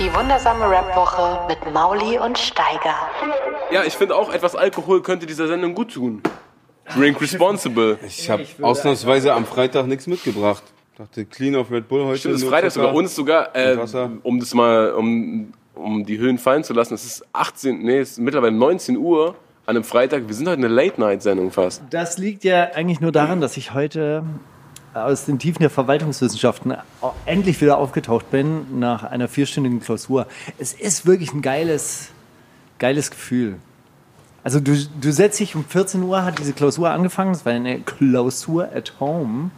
Die wundersame Rap-Woche mit Mauli und Steiger. Ja, ich finde auch, etwas Alkohol könnte dieser Sendung gut tun. Drink responsible. Ich habe ausnahmsweise am Freitag nichts mitgebracht. Dachte, clean auf Red Bull heute. Stimmt, es ist Freitag sogar. Ist sogar, äh, um das mal, um, um die Höhen fallen zu lassen, es ist 18, nee, es ist mittlerweile 19 Uhr an einem Freitag. Wir sind heute eine Late-Night-Sendung fast. Das liegt ja eigentlich nur daran, dass ich heute aus den Tiefen der Verwaltungswissenschaften endlich wieder aufgetaucht bin nach einer vierstündigen Klausur. Es ist wirklich ein geiles, geiles Gefühl. Also du, du setzt dich um 14 Uhr, hat diese Klausur angefangen, das war eine Klausur at home.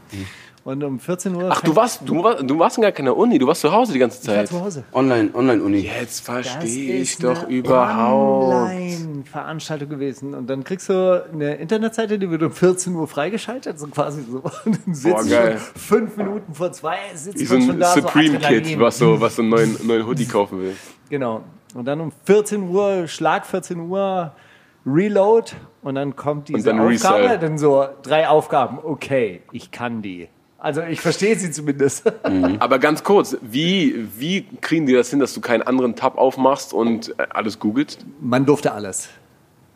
Und um 14 Uhr... Ach, du warst, du, warst, du warst in gar keiner Uni, du warst zu Hause die ganze ich war Zeit. zu Hause. Online, Online-Uni. Jetzt Das verstehe ich ist doch eine überhaupt. Online-Veranstaltung gewesen. Und dann kriegst du eine Internetseite, die wird um 14 Uhr freigeschaltet, so quasi so. Und dann sitzt Boah, du geil. schon fünf Minuten vor zwei, sitzt Wie so man ein schon da, Supreme-Kid, so was so, was so einen neuen, neuen Hoodie kaufen will. Genau. Und dann um 14 Uhr, Schlag 14 Uhr, Reload. Und dann kommt diese dann Aufgabe, Resell. dann so drei Aufgaben. Okay, ich kann die. Also ich verstehe sie zumindest. Aber ganz kurz, wie, wie kriegen die das hin, dass du keinen anderen Tab aufmachst und äh, alles googelst? Man durfte alles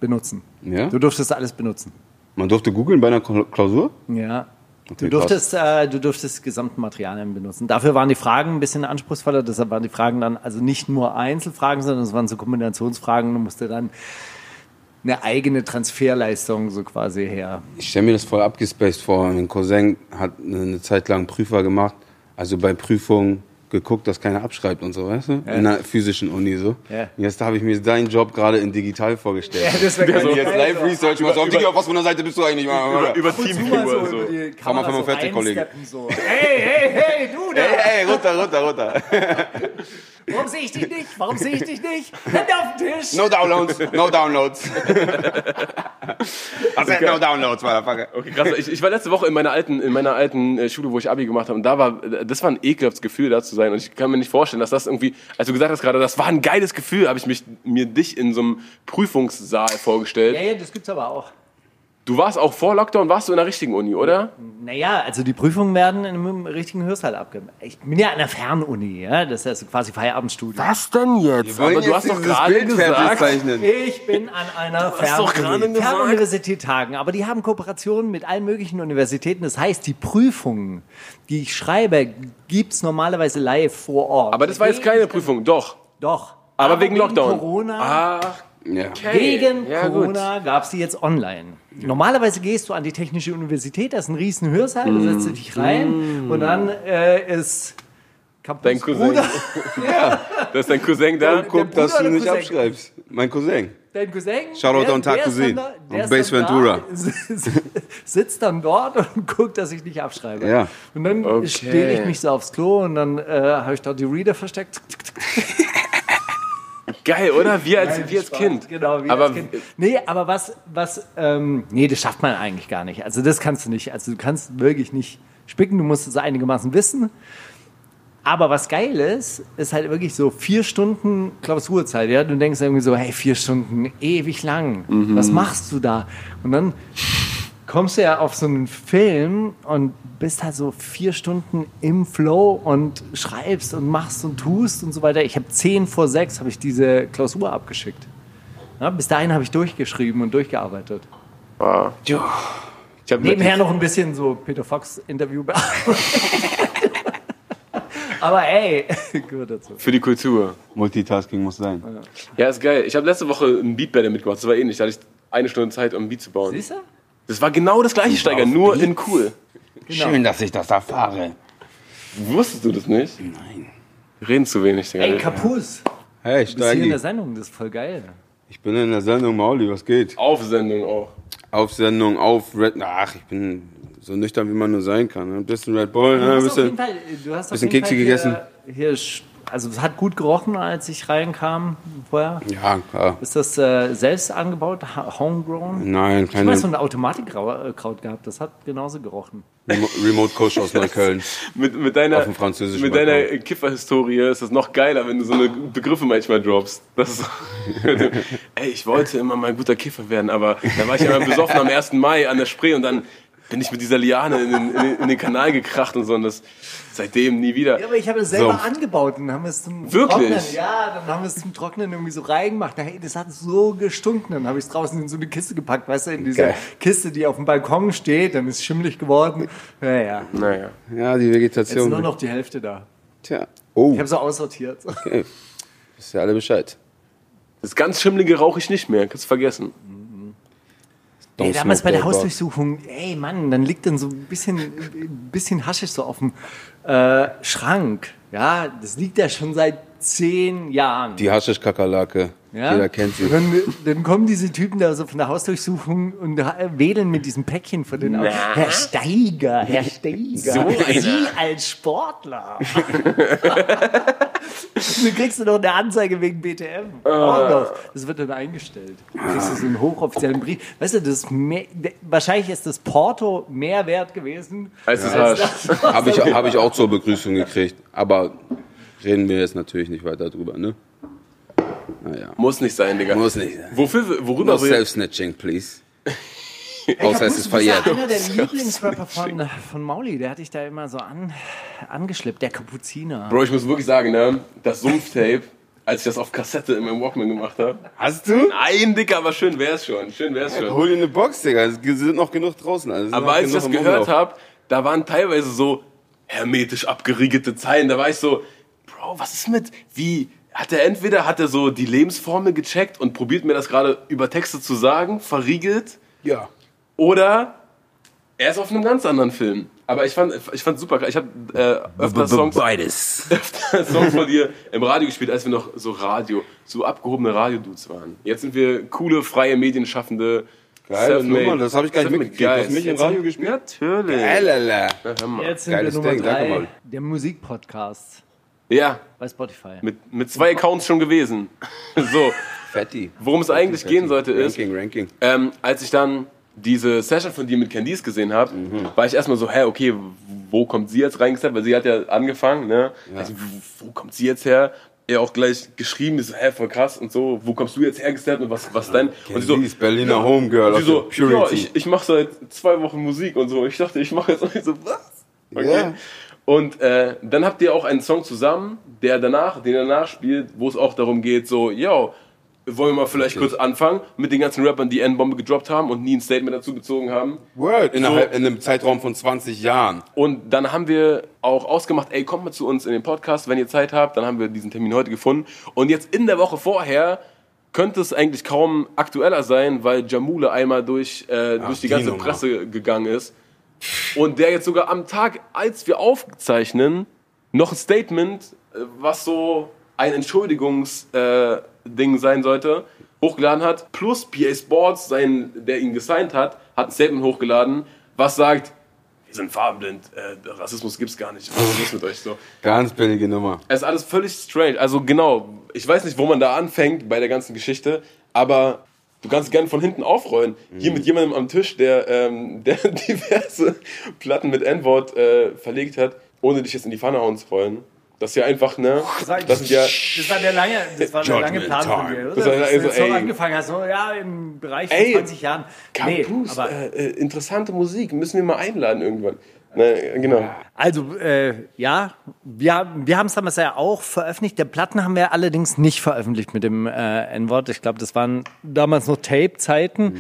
benutzen. Ja? Du durftest alles benutzen. Man durfte googeln bei einer Kla- Klausur? Ja. Du Okay, durftest, äh, du durftest gesamten Materialien benutzen. Dafür waren die Fragen ein bisschen anspruchsvoller. Deshalb waren die Fragen dann also nicht nur Einzelfragen, sondern es waren so Kombinationsfragen. Du musste dann eine eigene Transferleistung so quasi her. Ich stelle mir das voll abgespaced vor. Mein Cousin hat eine Zeit lang Prüfer gemacht, also bei Prüfungen geguckt, dass keiner abschreibt und so, weißt du? In einer physischen Uni so. Ja. Und jetzt habe ich mir deinen Job gerade in digital vorgestellt. das wär Wenn ich jetzt Live Research machst, auf auf was für einer Seite bist du eigentlich? Über, über Teamviewer so so. über mal Kamera 45, so Kollege. So. Hey, hey, hey, du da! Ey, ey, runter, runter, runter. Warum sehe ich dich nicht? Warum sehe ich dich nicht? Hände auf den Tisch! No downloads, no downloads. I said no downloads, motherfucker. Okay, krass. Ich, ich war letzte Woche in meiner alten, in meiner alten äh, Schule, wo ich Abi gemacht habe, und da war, das war ein ekelhaftes Gefühl, da zu sein. Und ich kann mir nicht vorstellen, dass das irgendwie, als du gesagt hast gerade, das war ein geiles Gefühl, habe ich mich, mir dich in so einem Prüfungssaal vorgestellt. Ja, ja, das gibt's aber auch. Du warst auch vor Lockdown, warst du in der richtigen Uni, oder? Naja, also die Prüfungen werden in einem richtigen Hörsaal abgemacht. Ich bin ja an der Fernuni, ja? das ist quasi Feierabendstudio. Was denn jetzt? Aber du hast doch gerade gesagt. zeichnen. Ich bin an einer hast doch gerade Fernuni, gesagt. Fernuniversität tagen, aber die haben Kooperationen mit allen möglichen Universitäten. Das heißt, die Prüfungen, die ich schreibe, gibt's normalerweise live vor Ort. Aber das war jetzt keine Prüfung, doch. Doch. Aber, wegen Lockdown. Corona. Ach, Ja. Wegen Ja. Corona gab es die jetzt online. Normalerweise gehst du an die Technische Universität, da ist ein riesen Hörsaal, da setzt du dich rein und dann äh, ist Campus Dein Cousin. Bruder, das ist dein Cousin da. Guck, dass Bruder du nicht Cousin? abschreibst. Mein Cousin. dein Cousin. Shoutout der- an der Tarkusin dann da- der und Base Ventura. Da, sitzt dann dort und guckt, dass ich nicht abschreibe. Ja. Und dann Okay. stehe ich mich so aufs Klo und dann äh, habe ich dort die Reader versteckt. Geil, oder? Wir als, wir als Kind. Genau, wie Aber als kind. Nee, aber was, was, ähm, nee, das schafft man eigentlich gar nicht. Also das kannst du nicht. Also du kannst wirklich nicht spicken, du musst es einigermaßen wissen. Aber was geil ist, ist halt wirklich so vier Stunden Klausurzeit. Ja? Du denkst irgendwie so, hey, vier Stunden, ewig lang. Was machst du da? Und dann kommst du ja auf so einen Film und bist halt so vier Stunden im Flow und schreibst und machst und tust und so weiter. Ich habe zehn vor sechs habe ich diese Klausur abgeschickt. Ja, bis dahin habe ich durchgeschrieben und durchgearbeitet. ich hab Nebenher noch ein bisschen so Peter Fox Interview bearbeitet. Aber ey, gehört dazu. für die Kultur. Multitasking muss sein. Ja, ist geil. Ich habe letzte Woche ein Beat Battle mitgemacht. Das war ähnlich. Da hatte ich eine Stunde Zeit, um ein Beat zu bauen. Siehst du? Das war genau das gleiche, Steiger, nur in cool. Schön, dass ich das erfahre. Wusstest du das nicht? Nein. Wir reden zu wenig, Digga. Ey, Kapus. Hey, Du bist hier in der. Sendung, das ist voll geil. Ich bin in der Sendung, Mauli, was geht? Auf Sendung auch. Auf Sendung, auf Red. Ach, ich bin So nüchtern, wie man nur sein kann. Ne? Ein bisschen Red Bull, Du ne? ein auf bisschen. Fall, bisschen Kekse gegessen. Hier, hier, also es hat gut gerochen, als ich reinkam vorher. Ja, klar. Ist das äh, selbst angebaut, homegrown? Nein, Ich habe so keine ein Automatikkraut gehabt, das hat genauso gerochen. Remo Remote Coach aus Neukölln. Mit, mit deiner, Auf dem französischen mit deiner Kifferhistorie ist es noch geiler, wenn du so eine Begriffe manchmal droppst. Das ey, ich wollte immer mal ein guter Kiffer werden, aber da war ich einmal besoffen am 1. Mai an der Spree und dann bin ich mit dieser Liane in den, in den, in den Kanal gekracht und so und das seitdem nie wieder. Ja, aber ich habe es selber So. angebaut und haben es zum Wirklich? Trocknen. Ja, dann haben wir es zum Trocknen irgendwie so reingemacht. Hey, das hat so gestunken. Dann habe ich es draußen in so eine Kiste gepackt, weißt du, in diese Geil. Kiste, die auf dem Balkon steht. Dann ist es schimmelig geworden. Ja, ja. Naja. Ja, die Jetzt Vegetation. nur noch die Hälfte da. Tja. Oh, Ich habe so aussortiert. okay. Wisst ihr alle Bescheid. Das ganz Schimmlige rauche ich nicht mehr, kannst du vergessen. Don't Ey, damals smoke bei der. Hausdurchsuchung, ey Mann, dann liegt dann so ein bisschen, ein bisschen Haschisch so auf dem äh, Schrank. Ja, das liegt ja schon seit zehn Jahren. Die Haschisch-Kakerlake. Ja? Jeder kennt sie. Dann, dann kommen diese Typen da so von der Hausdurchsuchung und wählen mit diesem Päckchen von den Autos. Herr Steiger, Herr Steiger, So. Sie als Sportler. dann kriegst du noch eine Anzeige wegen BTM. Auch noch. Das wird dann eingestellt. Du kriegst du so einen hochoffiziellen Brief. Weißt du, das ist mehr, wahrscheinlich ist das Porto mehr wert gewesen. Als das Hasch. Habe ich, hab ich auch zur Begrüßung gekriegt. Aber reden wir jetzt natürlich nicht weiter drüber, ne? Naja. Muss nicht sein, Digga. Muss nicht sein. Wofür, No worüber wir... self-snitching, please. Außer es ist verjährt. Das ist einer der Lieblingsrapper von, von Mauli, der hatte ich da immer so an, angeschleppt, der Kapuziner. Bro, ich muss wirklich sagen, ne, das Sumpftape, als ich das auf Kassette in meinem Walkman gemacht habe. Hast du? Nein, Dicker, aber schön wär's schon. Schön wär's schon. Hol dir eine Box, Digga. Es sind noch genug draußen. Also Aber als ich das gehört habe, da waren teilweise so hermetisch abgeriegelte Zeilen. Da war ich so, Bro, was ist mit, wie, hat er entweder, hat er so die Lebensformel gecheckt und probiert mir das gerade über Texte zu sagen, verriegelt, Ja. Oder er ist auf einem ganz anderen Film. Aber ich fand, ich fand super. Ich habe äh, öfter Songs, Beides. öfter Songs von dir im Radio gespielt, als wir noch so Radio, so abgehobene Radiodudes waren. Jetzt sind wir coole, freie Medienschaffende. Self-made- Nummer, das hab ich gar nicht mitgekriegt. Du hast Guys. mich im Jetzt Radio sind- gespielt? Natürlich. Alala. Na. Jetzt sind Geiles wir Nummer Ding, danke, drei, der Musikpodcast Ja, bei Spotify. mit, mit zwei Accounts schon gewesen. so, Fetti. worum es eigentlich gehen sollte ist, Ranking, Ranking. ähm, als ich dann diese Session von dir mit Candice gesehen habe, Mhm. war ich erstmal so, hä, okay, wo kommt sie jetzt reingesteppt? Weil sie hat ja angefangen, ne? Also, wo, kommt sie jetzt her? Er auch gleich geschrieben, so, hä, voll krass und so, wo kommst du jetzt hergesteppt und was, was denn? Und sie so, Candice, Berliner Homegirl und sie so, ja, ich, ich mache seit zwei Wochen Musik und so. Ich dachte, ich mache jetzt auch nicht so, was? Okay. Ja. Und äh, dann habt ihr auch einen Song zusammen, der danach, den danach spielt, wo es auch darum geht, so, yo, wollen wir mal vielleicht kurz anfangen mit den ganzen Rappern, die N-Bombe gedroppt haben und nie ein Statement dazu bezogen haben. Word. Innerhalb, in einem Zeitraum von 20 Jahren. Und dann haben wir auch ausgemacht, ey, kommt mal zu uns in den Podcast, wenn ihr Zeit habt. Dann haben wir diesen Termin heute gefunden. Und jetzt in der Woche vorher könnte es eigentlich kaum aktueller sein, weil Jamule einmal durch, äh, durch die die ganze Nummer. Presse gegangen ist. Und der jetzt sogar am Tag, als wir aufzeichnen, noch ein Statement, äh, was so ein Entschuldigungsding äh, Ding sein sollte, hochgeladen hat. Plus PA Sports, sein, der ihn gesigned hat, hat ein Statement hochgeladen, was sagt, wir sind farbenblind, äh, Rassismus gibt's gar nicht. Was ist mit euch so? Ganz billige Nummer. Es ist alles völlig strange. Also genau, ich weiß nicht, wo man da anfängt bei der ganzen Geschichte, aber du kannst gerne von hinten aufrollen. Hier mit jemandem am Tisch, der, ähm, der diverse Platten mit N-Wort äh, verlegt hat, ohne dich jetzt in die Pfanne hauen zu wollen. Das ist ja einfach, ne? Das sind ja. Das war der lange, das war der lange Plan von dir, oder? Das war Dass also, du so ey. angefangen hast, so, ja, im Bereich von Ey, 20 Jahren. Nee, Campus, aber, äh, äh, interessante Musik, müssen wir mal einladen irgendwann. Ne, genau. also, äh, ja, wir, wir haben es damals ja auch veröffentlicht. Der Platten haben wir allerdings nicht veröffentlicht mit dem äh, N-Wort. Ich glaube, das waren damals noch Tape-Zeiten.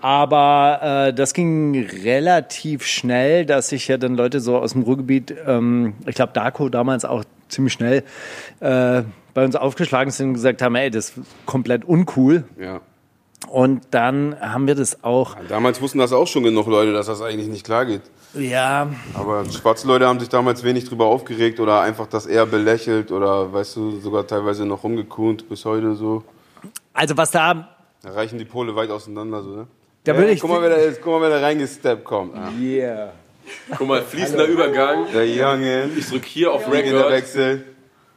Aber äh, das ging relativ schnell, dass sich ja dann Leute so aus dem Ruhrgebiet, ähm, ich glaube, Darko damals auch ziemlich schnell äh, bei uns aufgeschlagen sind und gesagt haben, ey, das ist komplett uncool. Ja. Und dann haben wir das auch, Damals wussten das auch schon genug Leute, dass das eigentlich nicht klar geht. ja, Aber schwarze Leute haben sich damals wenig drüber aufgeregt oder einfach das eher belächelt oder, weißt du, sogar teilweise noch rumgekuhnt bis heute so. also was da Da reichen die Pole weit auseinander, so, ne? Da würde ich. guck, mal, wer da ist, guck mal, wer da reingesteppt kommt. Ah. yeah. Guck mal, fließender Übergang. Der Junge. Ich drück hier auf Record. Record. Wechsel.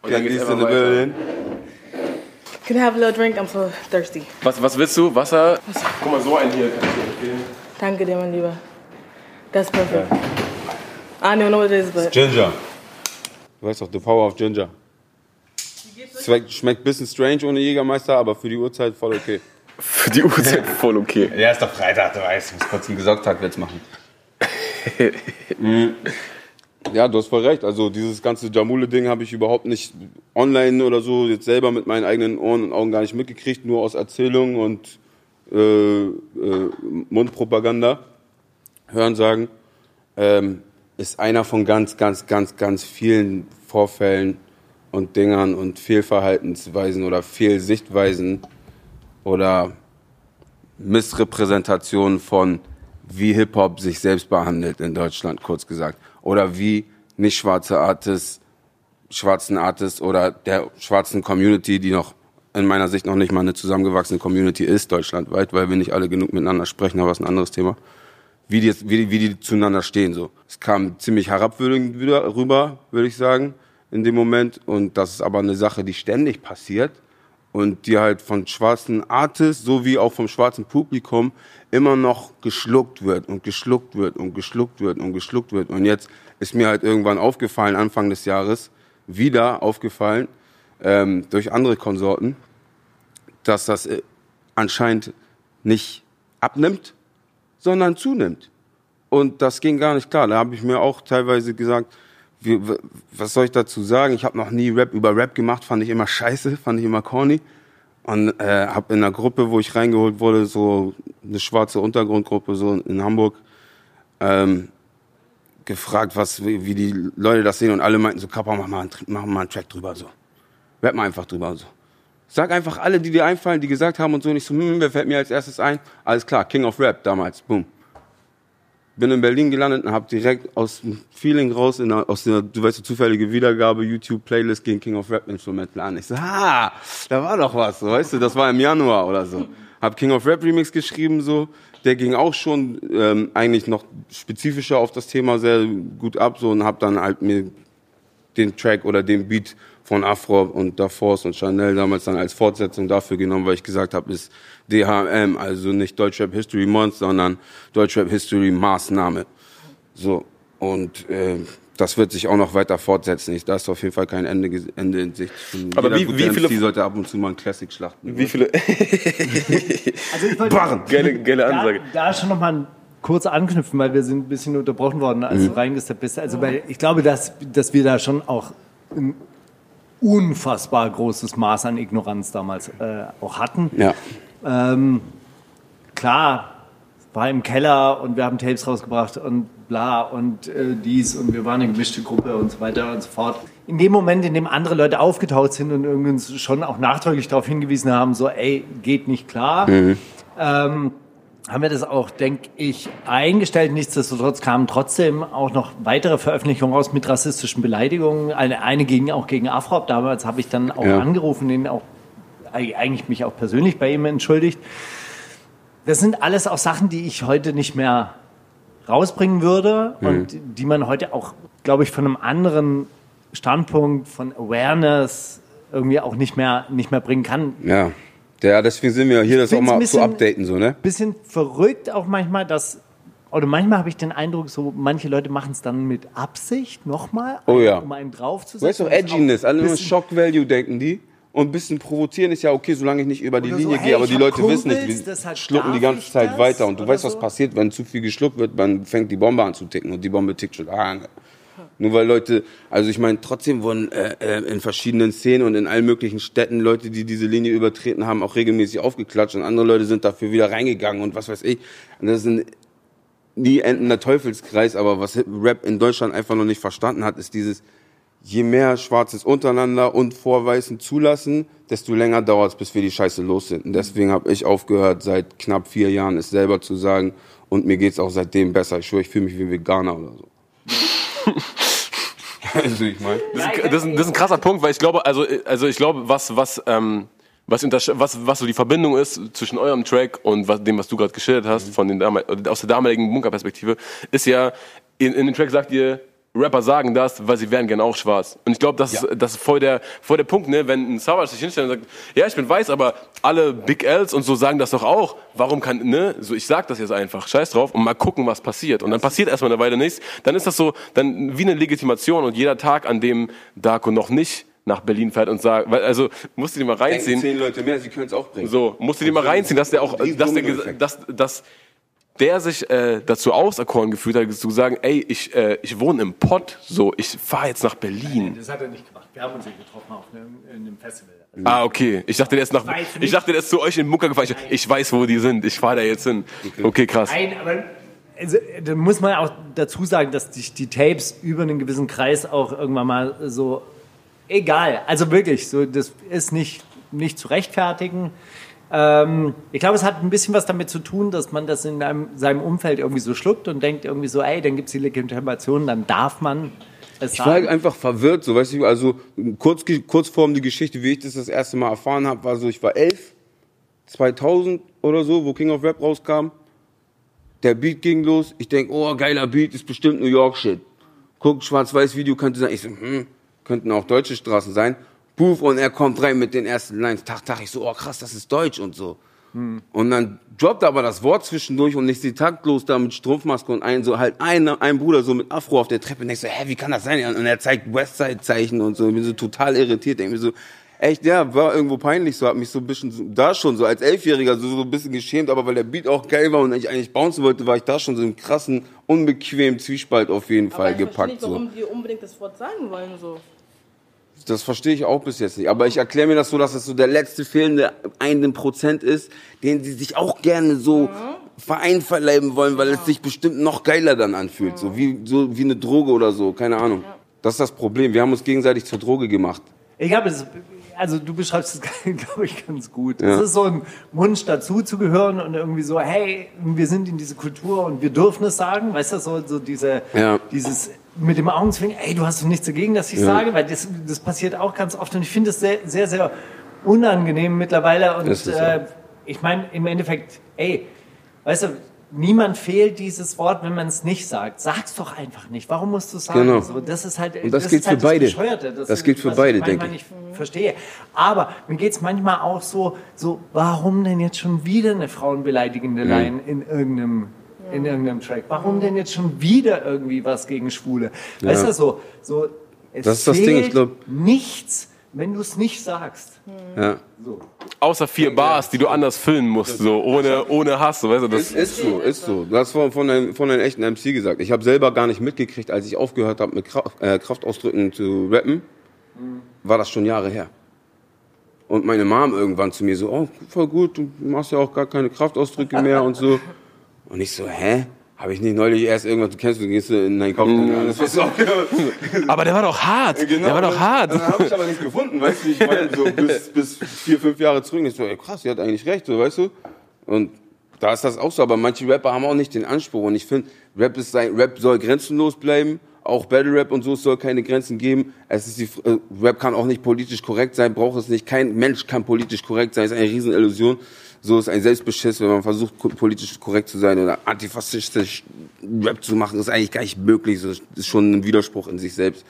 Und dann geht's gehst du in the building. Can I have a little drink? I'm so thirsty. Was, was willst du? Wasser? Guck mal, so einen hier kann ich dir empfehlen. Danke dir, mein Lieber. That's perfect. I don't even know what it is, but Ginger. Du weißt doch, the power of Ginger. Schmeckt, schmeckt ein bisschen strange ohne Jägermeister, aber für die Uhrzeit voll okay. Für die Uhrzeit voll okay. Ja, ist doch Freitag, du weißt. Ich muss kurz einen Gesaugtagwitz machen. Ja, du hast voll recht. Also dieses ganze Jamule-Ding habe ich überhaupt nicht online oder so jetzt selber mit meinen eigenen Ohren und Augen gar nicht mitgekriegt, nur aus Erzählungen und äh, äh, Mundpropaganda, Hörensagen. Ähm, ist einer von ganz, ganz, ganz, ganz vielen Vorfällen und Dingern und Fehlverhaltensweisen oder Fehlsichtweisen oder Missrepräsentation von wie Hip-Hop sich selbst behandelt in Deutschland, kurz gesagt. Oder wie nicht schwarze Artists, schwarzen Artists oder der schwarzen Community, die noch in meiner Sicht noch nicht mal eine zusammengewachsene Community ist, deutschlandweit, weil wir nicht alle genug miteinander sprechen, aber ist ein anderes Thema. Wie die, wie die, wie die zueinander stehen, so. Es kam ziemlich herabwürdigend wieder rüber, würde ich sagen, in dem Moment. Und das ist aber eine Sache, die ständig passiert und die halt von schwarzen Artists sowie auch vom schwarzen Publikum immer noch geschluckt wird und geschluckt wird und geschluckt wird und geschluckt wird. Und jetzt ist mir halt irgendwann aufgefallen, Anfang des Jahres, wieder aufgefallen, ähm, durch andere Konsorten, dass das äh, anscheinend nicht abnimmt, sondern zunimmt. Und das ging gar nicht klar. Da habe ich mir auch teilweise gesagt, wie, was soll ich dazu sagen? Ich habe noch nie Rap über Rap gemacht, fand ich immer scheiße, fand ich immer corny. Und äh, habe in einer Gruppe, wo ich reingeholt wurde, so eine schwarze Untergrundgruppe so in Hamburg, ähm, gefragt, was, wie, wie die Leute das sehen. Und alle meinten so, Kappa, mach mal, einen, mach mal einen Track drüber. so. Rap mal einfach drüber. so. Sag einfach alle, die dir einfallen, die gesagt haben und so. Und ich so, hm, wer fällt mir als erstes ein? Alles klar, King of Rap damals. Boom bin in Berlin gelandet und habe direkt aus dem Feeling raus, in der, aus der, du weißt, zufällige Wiedergabe, YouTube-Playlist gegen King of Rap Instrumental an. Ich so, ah, da war doch was, weißt du, das war im Januar oder so. Hab King of Rap Remix geschrieben, so, der ging auch schon ähm, eigentlich noch spezifischer auf das Thema sehr gut ab, so, und hab dann halt mir den Track oder den Beat von Afro und Da Force und Chanel damals dann als Fortsetzung dafür genommen, weil ich gesagt habe, ist DHM, also nicht Deutschrap History Month, sondern Deutschrap History Maßnahme. So, und äh, das wird sich auch noch weiter fortsetzen. Ich, da ist auf jeden Fall kein Ende, Ende in Sicht. Aber wie- wie viele- MC sollte ab und zu mal ein Classic schlachten. Wie viele? Also ich wollte Barren. Geile, geile da, Ansage. da schon noch mal kurz anknüpfen, weil wir sind ein bisschen unterbrochen worden, als du reingesteppt bist. Also weil ich glaube, dass, dass wir da schon auch ein unfassbar großes Maß an Ignoranz damals äh, auch hatten. Ja. Ähm, klar, war im Keller und wir haben Tapes rausgebracht und bla und äh, dies und wir waren eine gemischte Gruppe und so weiter und so fort. In dem Moment, in dem andere Leute aufgetaucht sind und irgendwie schon auch nachträglich darauf hingewiesen haben, so ey, geht nicht klar, ähm, haben wir das auch, denke ich, eingestellt. Nichtsdestotrotz kamen trotzdem auch noch weitere Veröffentlichungen raus mit rassistischen Beleidigungen. Eine, eine ging auch gegen Afrop. Damals habe ich dann auch Ja. angerufen, den auch eigentlich mich auch persönlich bei ihm entschuldigt. Das sind alles auch Sachen, die ich heute nicht mehr rausbringen würde und die man heute auch, glaube ich, von einem anderen Standpunkt von Awareness irgendwie auch nicht mehr, nicht mehr bringen kann. Ja. Ja, deswegen sind wir hier, das auch mal zu bisschen- updaten, so, ne? Bisschen verrückt auch manchmal, dass, oder manchmal habe ich den Eindruck, so manche Leute machen es dann mit Absicht nochmal, Oh ja. um einen draufzusetzen. Weißt du, Das ist auch Edginess, alle nur Shock Value denken die. Und ein bisschen provozieren ist ja okay, solange ich nicht über die so, Linie hey, gehe, aber die Leute wissen Kumpels, nicht, deshalb die schlucken die ganze Zeit weiter. Und du weißt, was so. passiert, wenn zu viel geschluckt wird, dann fängt die Bombe an zu ticken und die Bombe tickt schon lange. Nur weil Leute, also ich meine, trotzdem wurden äh, äh, in verschiedenen Szenen und in allen möglichen Städten Leute, die diese Linie übertreten haben, auch regelmäßig aufgeklatscht und andere Leute sind dafür wieder reingegangen und was weiß ich. Und das ist ein nie endender Teufelskreis, aber was Rap in Deutschland einfach noch nicht verstanden hat, ist dieses, je mehr Schwarzes untereinander und vor Weißen zulassen, desto länger dauert es, bis wir die Scheiße los sind. Und deswegen habe ich aufgehört, seit knapp vier Jahren es selber zu sagen und mir geht's auch seitdem besser. Ich schwöre, ich fühle mich wie ein Veganer oder so. also ich meine. Das ist, ein- das, ist ein, das ist ein krasser Punkt, weil ich glaube, also, also ich glaube, was, was, ähm, Was, untersch- was, was so die Verbindung ist zwischen eurem Track und was, dem, was du gerade geschildert hast, von den damal aus der damaligen Bunkerperspektive, ist ja, in, in dem Track sagt ihr, Rapper sagen das, weil sie wären gerne auch schwarz. Und ich glaube, das, ist, das ist voll der, voll der Punkt, ne? wenn ein Savage sich hinstellt und sagt, ja, ich bin weiß, aber alle Big Ls und so sagen das doch auch. Warum kann, ne? So, ich sag das jetzt einfach, scheiß drauf und mal gucken, was passiert. Und dann passiert erstmal eine Weile nichts. Dann ist das so, dann wie eine Legitimation und jeder Tag, an dem Darko noch nicht nach Berlin fährt und sagt, weil, also, musst du dir mal Denken reinziehen. zehn Leute mehr, sie können es auch bringen. So, musst du dir mal reinziehen, dass der auch, dass der, dass, dass der sich äh, dazu auserkoren gefühlt hat, zu sagen, ey, ich, äh, ich wohne im Pott, so, ich fahre jetzt nach Berlin. Das hat er nicht gemacht. Wir haben uns ja getroffen auf einem, in einem Festival. Also, Ah, okay. Ich dachte, der ist nach, weiß ich nicht. dachte, der ist zu euch in Bunker gefahren. Ich, ich weiß, wo die sind. Ich fahre da jetzt hin. Okay, krass. Nein, aber also, da muss man auch dazu sagen, dass die, die Tapes über einen gewissen Kreis auch irgendwann mal so egal. Also wirklich, so das ist nicht nicht zu rechtfertigen. Ähm, ich glaube, es hat ein bisschen was damit zu tun, dass man das in einem, seinem Umfeld irgendwie so schluckt und denkt irgendwie so, ey, dann gibt es die Legitimation, dann darf man es Ich war sagen. einfach verwirrt, so weißt du, also kurz, Kurzform die Geschichte, wie ich das das erste Mal erfahren habe, war so, ich war elf, 2000 oder so, wo King of Rap rauskam. Der Beat ging los, ich denk, oh, geiler Beat, ist bestimmt New York Shit. Guck, Schwarz-Weiß-Video könnte sein. Ich so, hm, könnten auch deutsche Straßen sein. Puff, und er kommt rein mit den ersten Lines. Tag, Tag, ich so, oh krass, das ist Deutsch und so. Und dann droppt aber das Wort zwischendurch und ich sehe taktlos da mit Strumpfmaske und ein, so halt ein, ein Bruder so mit Afro auf der Treppe und ich so, hä, wie kann das sein? Und er zeigt Westside-Zeichen und so. Ich bin so total irritiert. Denk mir so, echt, ja, war irgendwo peinlich so, hab mich so ein bisschen, so, da schon so als Elfjähriger so, so ein bisschen geschämt, aber weil der Beat auch geil war und ich eigentlich bouncen wollte, war ich da schon so im krassen, unbequemen Zwiespalt auf jeden Fall Aber ich verstehe gepackt. nicht, So. warum die unbedingt das Wort sagen wollen. So. Das verstehe ich auch bis jetzt nicht. Aber ich erkläre mir das so, dass es so der letzte fehlende einen Prozent ist, den sie sich auch gerne so vereinverleiben wollen, weil es sich bestimmt noch geiler dann anfühlt. So wie, so wie eine Droge oder so, keine Ahnung. Das ist das Problem. Wir haben uns gegenseitig zur Droge gemacht. Ich glaube, das, also du beschreibst es, glaube ich, ganz gut. Ja. Es ist so ein Wunsch, dazu zu gehören und irgendwie so, hey, wir sind in diese Kultur und wir dürfen es sagen. Weißt du, so, so diese, Ja. dieses mit dem Augenzwinkern, ey, du hast doch nichts dagegen, dass ich sage, weil das, das passiert auch ganz oft und ich finde es sehr, sehr, sehr unangenehm mittlerweile und äh, ich meine, im Endeffekt, ey, weißt du, niemand fehlt dieses Wort, wenn man es nicht sagt. Sag's doch einfach nicht. Warum musst du es sagen? Genau. So, das ist halt, Und das gilt ist halt für beide. Bescheuerte. Das gilt für beide, ich manchmal denke ich. verstehe. Aber mir geht's manchmal auch so, so, warum denn jetzt schon wieder eine frauenbeleidigende Mhm. Line in irgendeinem, in irgendeinem Track? Warum denn jetzt schon wieder irgendwie was gegen Schwule? Weißt Ja. du, so, so, es Das ist das fehlt Ding, ich glaub- nichts, wenn du es nicht sagst. Ja. Außer vier Bars, die du anders füllen musst, so, ohne, ohne Hass, so, weißt du, das, Ist, ist so, ist so. Du hast von, von, einem, von einem echten MC gesagt. Ich habe selber gar nicht mitgekriegt, als ich aufgehört habe, mit Kraft, äh, Kraftausdrücken zu rappen, war das schon Jahre her. Und meine Mom irgendwann zu mir so, oh, voll gut, du machst ja auch gar keine Kraftausdrücke mehr und so. Und ich so, hä? Habe ich nicht neulich erst irgendwas, du kennst, du gehst in deinen Kopf. Das ist auch, aber der war doch hart, Genau, der war doch dann- hart. Dann habe ich aber nicht gefunden, weißt du, ich meine, so bis, bis vier, fünf Jahre zurück. Ich so, ey, krass, die hat eigentlich recht, so, weißt du. Und da ist das auch so, aber manche Rapper haben auch nicht den Anspruch. Und ich finde, Rap, ist sein, Rap soll grenzenlos bleiben. Auch Battle Rap und so, es soll keine Grenzen geben. Es ist die, äh, Rap kann auch nicht politisch korrekt sein, braucht es nicht. Kein Mensch kann politisch korrekt sein, ist eine Riesenillusion. So ist ein Selbstbeschiss, wenn man versucht, politisch korrekt zu sein oder antifaschistisch Rap zu machen, ist eigentlich gar nicht möglich. Das ist schon ein Widerspruch in sich selbst.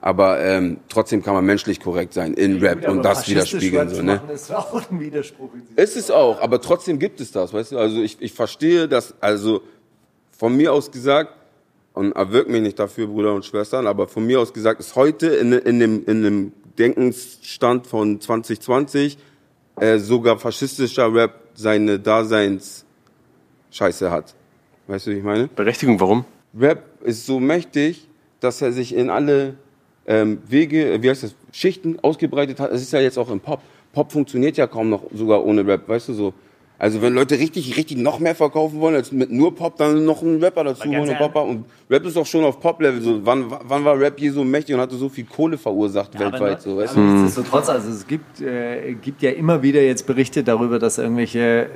Aber ähm, trotzdem kann man menschlich korrekt sein in Rap Aber und das widerspiegeln. So, ne? ist auch ein Widerspruch. in sich. Ist es auch, aber trotzdem gibt es das, weißt du? Also ich, ich verstehe das, also von mir aus gesagt, und erwirkt mich nicht dafür, Brüder und Schwestern, aber von mir aus gesagt ist heute in, in, dem, in dem Denkensstand von 2020 äh, sogar faschistischer Rap seine Daseins Scheiße hat. Weißt du, wie ich meine? Berechtigung, warum? Rap ist so mächtig, dass er sich in alle ähm, Wege, äh, wie heißt das, Schichten ausgebreitet hat. Es ist ja jetzt auch im Pop. Pop funktioniert ja kaum noch sogar ohne Rap, weißt du so. Also wenn Leute richtig, richtig noch mehr verkaufen wollen als mit nur Pop, dann noch einen Rapper dazu holen und Popper. Und Rap ist doch schon auf Pop-Level. So, wann, wann war Rap je so mächtig und hatte so viel Kohle verursacht weltweit? So, weißt aber du? nichtsdestotrotz, also es gibt, äh, gibt ja immer wieder jetzt Berichte darüber, dass irgendwelche äh,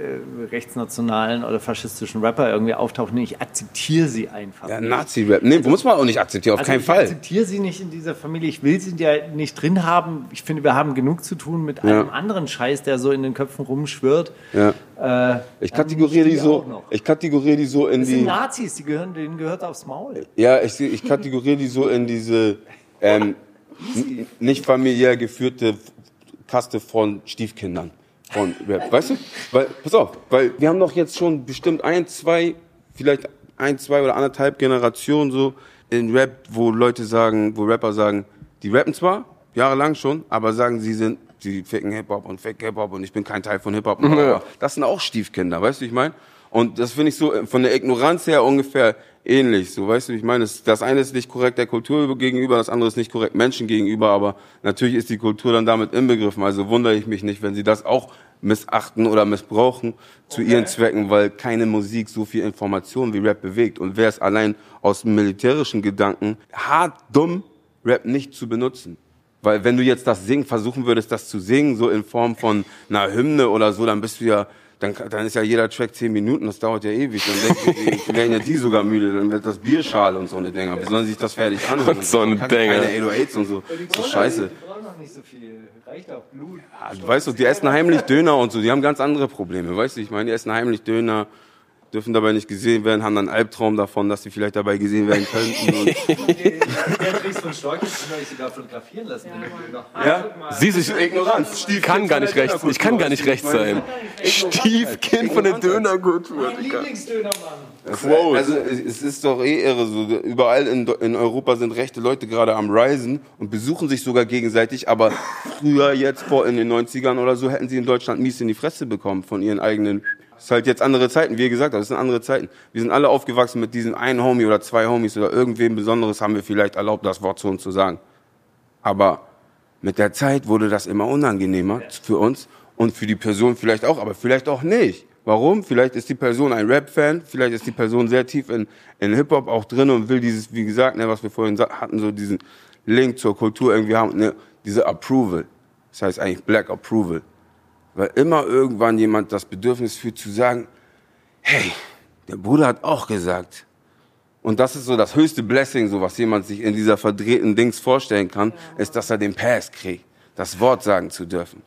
rechtsnationalen oder faschistischen Rapper irgendwie auftauchen. Ich akzeptiere sie einfach. Ja. Nazi-Rap. Nee, muss man auch nicht akzeptieren, auf Also keinen ich Fall. akzeptiere sie nicht in dieser Familie. Ich will sie ja nicht drin haben. Ich finde, wir haben genug zu tun mit allem anderen Scheiß, der so in den Köpfen rumschwirrt. Ja. Äh, Ich kategoriere die so, ich kategoriere die so in das sind die, Nazis, die gehören, denen gehört aufs Maul. ja, ich, ich kategoriere die so in diese ähm, nicht familiär geführte Kaste von Stiefkindern von Rap. Weißt du? Weil, pass auf, weil wir haben doch jetzt schon bestimmt ein, zwei, vielleicht ein, zwei oder anderthalb Generationen so in Rap, wo Leute sagen, wo Rapper sagen, die rappen zwar, jahrelang schon, aber sagen, sie sind, sie ficken Hip-Hop und fake Hip-Hop und ich bin kein Teil von Hip-Hop. bla. Das sind auch Stiefkinder, weißt du, ich meine? Und das finde ich so äh, von der Ignoranz her ungefähr ähnlich, so, weißt du, ich meine? Das, das eine ist nicht korrekt der Kultur gegenüber, das andere ist nicht korrekt Menschen gegenüber, aber natürlich ist die Kultur dann damit inbegriffen. Also wundere ich mich nicht, wenn sie das auch missachten oder missbrauchen zu ihren Zwecken, weil keine Musik so viel Information wie Rap bewegt. Und wäre es allein aus militärischen Gedanken hart dumm, Rap nicht zu benutzen. Weil wenn du jetzt das singen, versuchen würdest, das zu singen, so in Form von einer Hymne oder so, dann bist du ja, dann, dann ist ja jeder Track zehn Minuten, das dauert ja ewig. Dann denken die, werden ja die sogar müde, dann wird das Bierschale und so eine Dinger. Wie sollen sie sich das fertig anhören? Und so eine Dinger. Keine 808s und so. So scheiße. Die brauchen noch nicht so viel. Reicht auch Blut. Ja, du weißt doch, die essen heimlich Döner und so, die haben ganz andere Probleme, weißt du, ich meine, die essen heimlich Döner, dürfen dabei nicht gesehen werden, haben dann einen Albtraum davon, dass sie vielleicht dabei gesehen werden könnten. Und Der Tricks von Storch kann euch sogar fotografieren lassen. ja? Sie sich Ignoranz. kann gar nicht rechts. Ich kann gar nicht rechts sein. Stiefkind von der Dönerkultur. Mein Lieblingsdönermann. Quote. Also es ist doch eh irre. So, überall in, in Europa sind rechte Leute gerade am Risen und besuchen sich sogar gegenseitig. Aber früher, jetzt vor in den 90ern oder so, hätten sie in Deutschland mies in die Fresse bekommen von ihren eigenen. Es ist halt jetzt andere Zeiten, wie ihr gesagt habt, es sind andere Zeiten. Wir sind alle aufgewachsen mit diesem einen Homie oder zwei Homies oder irgendwem Besonderes haben wir vielleicht erlaubt, das Wort zu uns zu sagen. Aber mit der Zeit wurde das immer unangenehmer für uns und für die Person vielleicht auch, aber vielleicht auch nicht. Warum? Vielleicht ist die Person ein Rap-Fan, vielleicht ist die Person sehr tief in, in Hip-Hop auch drin und will dieses, wie gesagt, ne, was wir vorhin hatten, so diesen Link zur Kultur irgendwie haben, ne, diese Approval. Das heißt eigentlich Black Approval. Weil immer irgendwann jemand das Bedürfnis fühlt zu sagen, hey, der Bruder hat auch gesagt. Und das ist so das höchste Blessing, so was jemand sich in dieser verdrehten Dings vorstellen kann, ist, dass er den Pass kriegt, das Wort sagen zu dürfen.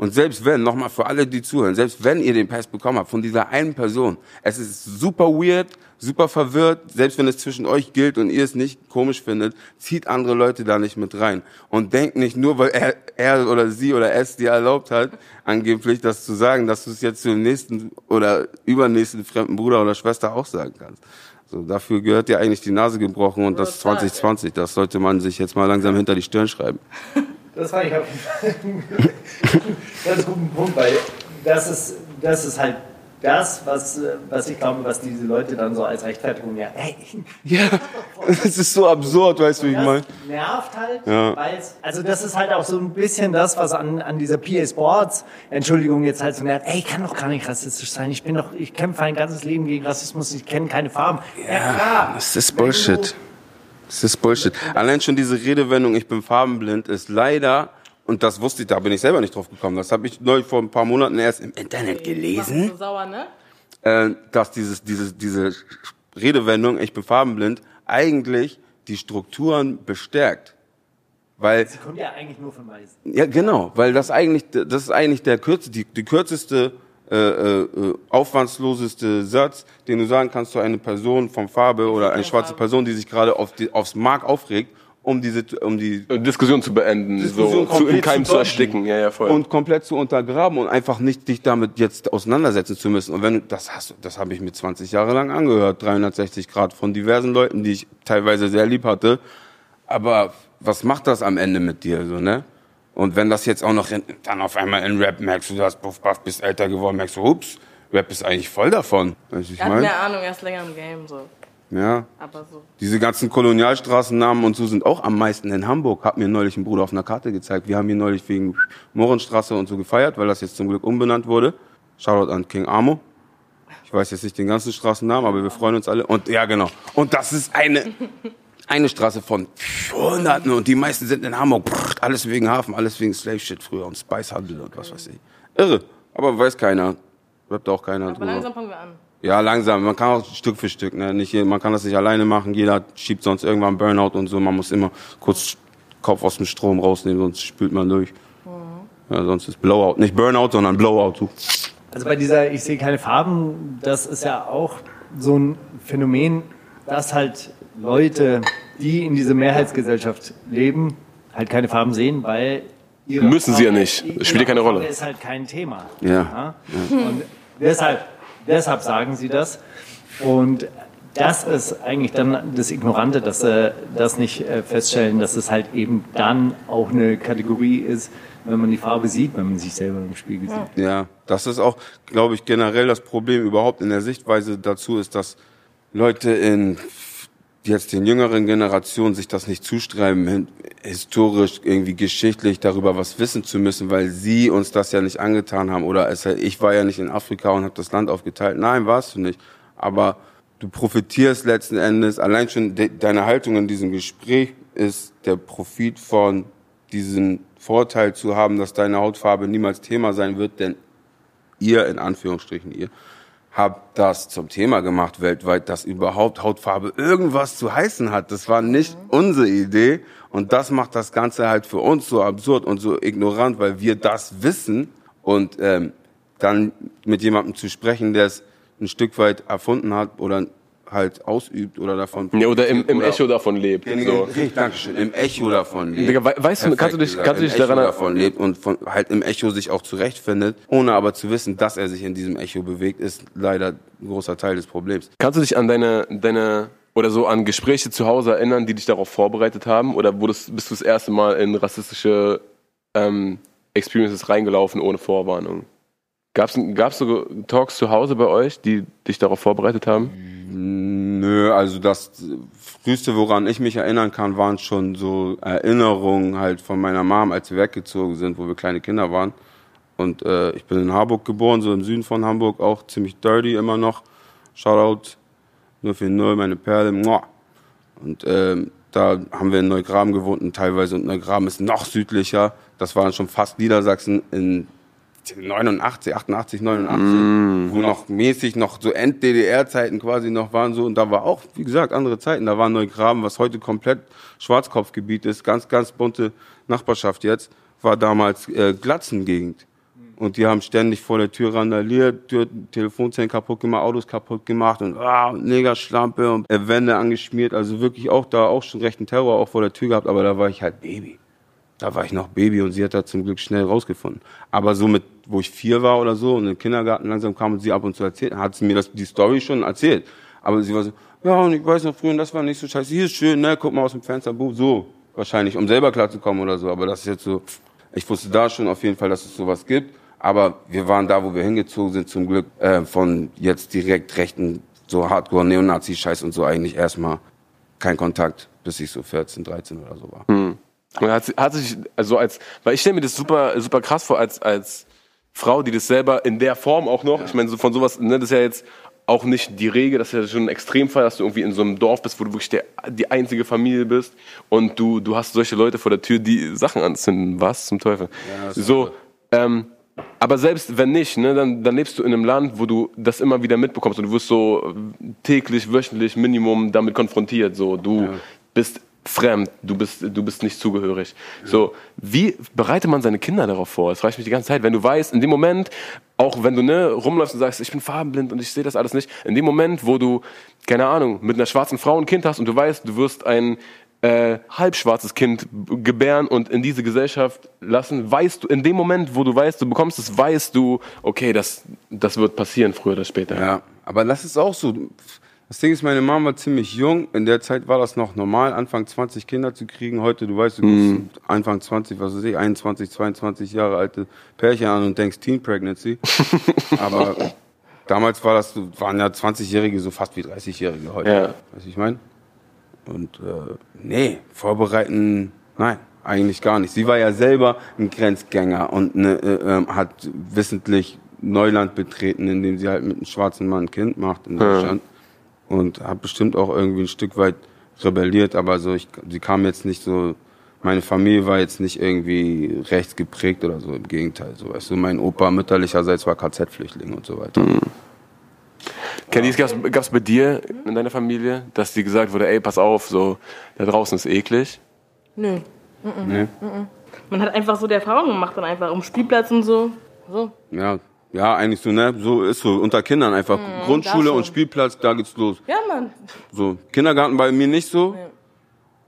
Und selbst wenn, nochmal für alle, die zuhören, selbst wenn ihr den Pass bekommen habt von dieser einen Person, es ist super weird, super verwirrt, selbst wenn es zwischen euch gilt und ihr es nicht komisch findet, zieht andere Leute da nicht mit rein. Und denkt nicht nur, weil er, er oder sie oder es dir erlaubt hat, angeblich das zu sagen, dass du es jetzt zum nächsten oder übernächsten fremden Bruder oder Schwester auch sagen kannst. So, dafür gehört dir eigentlich die Nase gebrochen und das 2020, das sollte man sich jetzt mal langsam hinter die Stirn schreiben. Das fand ich auf jeden Fall einen ganz guten Punkt, weil das ist, das ist halt das, was, was ich glaube, was diese Leute dann so als Rechtfertigung ja, hey, Ja, es ist so absurd, weißt du, wie ich meine? nervt halt, Ja. weil also das ist halt auch so ein bisschen das, was an, an dieser PA Sports, Entschuldigung, jetzt halt so nervt, ey, ich kann doch gar nicht rassistisch sein, ich bin doch, ich kämpfe ein ganzes Leben gegen Rassismus, ich kenne keine Farben. Ja, klar. Das ist Bullshit. Das ist Bullshit. Allein schon diese Redewendung, ich bin farbenblind, ist leider, und das wusste ich, da bin ich selber nicht drauf gekommen, das habe ich neu vor ein paar Monaten erst im Internet gelesen, du sauer, ne? äh, dass dieses, dieses, diese Redewendung, ich bin farbenblind, eigentlich die Strukturen bestärkt. Weil Sie kommt ja eigentlich nur von Weißen. Ja, genau, weil das eigentlich, das ist eigentlich der kürz, die, die kürzeste, äh, äh, äh, aufwandsloseste Satz, den du sagen kannst zu einer Person von Farbe oder eine schwarze Person, die sich gerade auf die, aufs Mark aufregt, um diese, um die Diskussion zu beenden, Diskussion so zu, im Keim zu zu ersticken. Ja, ja, voll. und komplett zu untergraben und einfach nicht dich damit jetzt auseinandersetzen zu müssen. Und wenn das hast, du- das habe ich mir 20 Jahre lang angehört, 360 Grad von diversen Leuten, die ich teilweise sehr lieb hatte. Aber was macht das am Ende mit dir, so ne? Und wenn das jetzt auch noch in, dann auf einmal in Rap merkst, du hast Buff Buff, bist älter geworden, merkst du, ups, Rap ist eigentlich voll davon. Weißt du, ich hat mein? mehr Ahnung, er ist länger im Game, so. Ja. Aber so. Diese ganzen Kolonialstraßennamen und so sind auch am meisten in Hamburg. Hat mir neulich ein Bruder auf einer Karte gezeigt. Wir haben hier neulich wegen Mohrenstraße und so gefeiert, weil das jetzt zum Glück umbenannt wurde. Shoutout an King Amo. Ich weiß jetzt nicht den ganzen Straßennamen, aber wir freuen uns alle. Und ja, genau. Und das ist eine, eine Straße von Hunderten und die meisten sind in Hamburg. Brrr, alles wegen Hafen, alles wegen Slave Shit früher und Spice Handel und was weiß ich. Irre. Aber weiß keiner. Rappt auch keiner Aber drüber. langsam fangen wir an. Ja, langsam. Man kann auch Stück für Stück. Ne? Nicht, man kann das nicht alleine machen. Jeder schiebt sonst irgendwann Burnout und so. Man muss immer kurz Kopf aus dem Strom rausnehmen, sonst spült man durch. Ja, sonst ist Blowout. Nicht Burnout, sondern Blowout. Du. Also bei dieser Ich sehe keine Farben, das ist ja auch so ein Phänomen, dass halt Leute, die in dieser Mehrheitsgesellschaft leben, halt keine Farben sehen, weil ihre Müssen sie ja Farbe- nicht. ihre Spielt ja keine Farbe Rolle. ist halt kein Thema. Ja. Und deshalb, deshalb sagen sie das. Und das ist eigentlich dann das Ignorante, dass sie das nicht äh, feststellen, dass es halt eben dann auch eine Kategorie ist, wenn man die Farbe sieht, wenn man sich selber im Spiegel sieht. Ja, das ist auch, glaube ich, generell das Problem überhaupt in der Sichtweise dazu ist, dass Leute in jetzt den jüngeren Generationen sich das nicht zuschreiben, hin- historisch, irgendwie geschichtlich darüber was wissen zu müssen, weil sie uns das ja nicht angetan haben. Oder es, ich war ja nicht in Afrika und habe das Land aufgeteilt. Nein, warst du nicht. Aber du profitierst letzten Endes, allein schon de, deine Haltung in diesem Gespräch ist der Profit von diesen Vorteil zu haben, dass deine Hautfarbe niemals Thema sein wird, denn ihr, in Anführungsstrichen ihr, habt das zum Thema gemacht weltweit, dass überhaupt Hautfarbe irgendwas zu heißen hat. Das war nicht unsere Idee. Und das macht das Ganze halt für uns so absurd und so ignorant, weil wir das wissen. Und ähm, dann mit jemandem zu sprechen, der es ein Stück weit erfunden hat oder halt ausübt oder davon Ja, oder im, im Echo davon lebt. So. Richtig, Dankeschön. Im Echo davon lebt. Digga, wei- weißt du, kannst du dich- kannst du dich daran- davon lebt und von, halt im Echo sich auch zurechtfindet, ohne aber zu wissen, dass er sich in diesem Echo bewegt, ist leider ein großer Teil des Problems. Kannst du dich an deine, deine oder so an Gespräche zu Hause erinnern, die dich darauf vorbereitet haben? Oder wurdest, bist du das erste Mal in rassistische ähm, Experiences reingelaufen ohne Vorwarnung? Gab's gab's so Talks zu Hause bei euch, die dich darauf vorbereitet haben? Nö, also das früheste, woran ich mich erinnern kann, waren schon so Erinnerungen halt von meiner Mom, als wir weggezogen sind, wo wir kleine Kinder waren. Und äh, ich bin in Harburg geboren, so im Süden von Hamburg, auch ziemlich dirty immer noch. Shoutout, nur für null, meine Perle. Und ähm, da haben wir in Neugraben gewohnt und teilweise und Neugraben ist noch südlicher. Das waren schon fast Niedersachsen in 89, 88, 89, wo noch mäßig noch so End-DDR-Zeiten quasi noch waren so und da war auch, wie gesagt, andere Zeiten. Da war Neugraben, was heute komplett Schwarzkopfgebiet ist, ganz, ganz bunte Nachbarschaft jetzt, war damals äh, Glatzengegend. Und die haben ständig vor der Tür randaliert, Tür, Telefonzellen kaputt gemacht, Autos kaputt gemacht und ah, Negerschlampe und äh, Wände angeschmiert. Also wirklich auch da auch schon rechten Terror auch vor der Tür gehabt, aber da war ich halt Baby. Da war ich noch Baby und sie hat da zum Glück schnell rausgefunden. Aber so mit, wo ich vier war oder so und im Kindergarten langsam kam und sie ab und zu erzählt, hat sie mir das, die Story schon erzählt. Aber sie war so, ja, und ich weiß noch früher, das war nicht so scheiße. Hier ist schön, ne, guck mal aus dem Fenster, buh, so. Wahrscheinlich, um selber klarzukommen oder so. Aber das ist jetzt so, ich wusste da schon auf jeden Fall, dass es sowas gibt. Aber wir waren da, wo wir hingezogen sind, zum Glück, äh, von jetzt direkt rechten, so Hardcore-Neonazi-Scheiß und so eigentlich erstmal kein Kontakt, bis ich so 14, 13 oder so war. Und hat, hat sich, also als, weil ich stelle mir das super, super krass vor, als, als Frau, die das selber in der Form auch noch, ich meine, so von sowas, ne, das ist ja jetzt auch nicht die Regel, das ist ja schon ein Extremfall, dass du irgendwie in so einem Dorf bist, wo du wirklich der, die einzige Familie bist und du, du hast solche Leute vor der Tür, die Sachen anzünden. Was zum Teufel? so, ähm, aber selbst wenn nicht, ne, dann, dann lebst du in einem Land, wo du das immer wieder mitbekommst und du wirst so täglich, wöchentlich, Minimum damit konfrontiert. So, du bist fremd, du bist, du bist nicht zugehörig. So, wie bereitet man seine Kinder darauf vor? Das frage ich mich die ganze Zeit. Wenn du weißt, in dem Moment, auch wenn du ne, rumläufst und sagst, ich bin farbenblind und ich sehe das alles nicht, in dem Moment, wo du, keine Ahnung, mit einer schwarzen Frau ein Kind hast und du weißt, du wirst ein äh, halbschwarzes Kind gebären und in diese Gesellschaft lassen, weißt du, in dem Moment, wo du weißt, du bekommst es, weißt du, okay, das, das wird passieren früher oder später. Ja, aber das ist auch so. Das Ding ist, meine Mama war ziemlich jung. In der Zeit war das noch normal, Anfang 20 Kinder zu kriegen. Heute, du weißt, du guckst Anfang 20, was weiß ich, 21, 22 Jahre alte Pärchen an und denkst Teen Pregnancy. aber damals war das, waren ja 20-Jährige so fast wie 30-Jährige heute. Ja. Weißt du, ich meine? Und äh, nee, vorbereiten, nein, eigentlich gar nicht. Sie war ja selber ein Grenzgänger und ne, äh, ähm, hat wissentlich Neuland betreten, in dem sie halt mit einem schwarzen Mann ein Kind macht in Deutschland. Und habe bestimmt auch irgendwie ein Stück weit rebelliert, aber so, ich, sie kam jetzt nicht so, meine Familie war jetzt nicht irgendwie rechts geprägt oder so, im Gegenteil. So, weißt du, mein Opa mütterlicherseits war KZ-Flüchtling und so weiter. Candice, gab's, gab's bei dir in deiner Familie, dass dir gesagt wurde, ey, pass auf, so, da draußen ist eklig? Nö. Nee? Man hat einfach so die Erfahrung gemacht, dann einfach um Spielplatz und so. So. Ja, ja, eigentlich so, ne? So ist so unter Kindern einfach Grundschule da schon. und Spielplatz, da geht's los. Ja, Mann. So Kindergarten bei mir nicht so.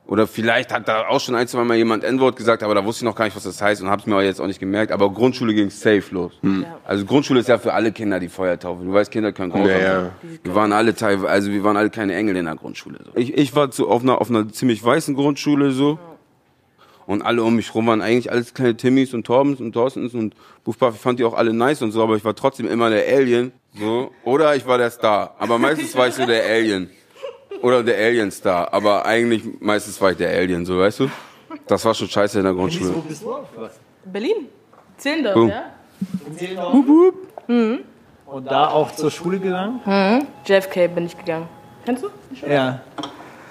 Oder vielleicht hat da auch schon ein, zwei Mal jemand N-Wort gesagt, aber da wusste ich noch gar nicht, was das heißt und hab's mir auch jetzt auch nicht gemerkt. Aber Grundschule ging safe los. Also Grundschule ist ja für alle Kinder die Feuertaufe. Du weißt, Kinder können grausam Ja, ja. Wir waren alle teilweise, also wir waren alle keine Engel in der Grundschule. So. Ich, ich war zu, auf, einer, auf einer ziemlich weißen Grundschule so. Und alle um mich rum waren eigentlich alles kleine Timmys und Torbens und Thorstens und Buffbuff. Ich fand die auch alle nice und so, aber ich war trotzdem immer der Alien. So. Oder ich war der Star. Aber meistens war ich so der Alien. Oder der Alien-Star. Aber eigentlich meistens war ich der Alien, so weißt du? Das war schon scheiße in der Grundschule. Wo bist du aufgewachsen? Berlin. Zehlendorf, Boom. ja? Und da auch zur Schule gegangen? JFK bin ich gegangen. Kennst du? Ja.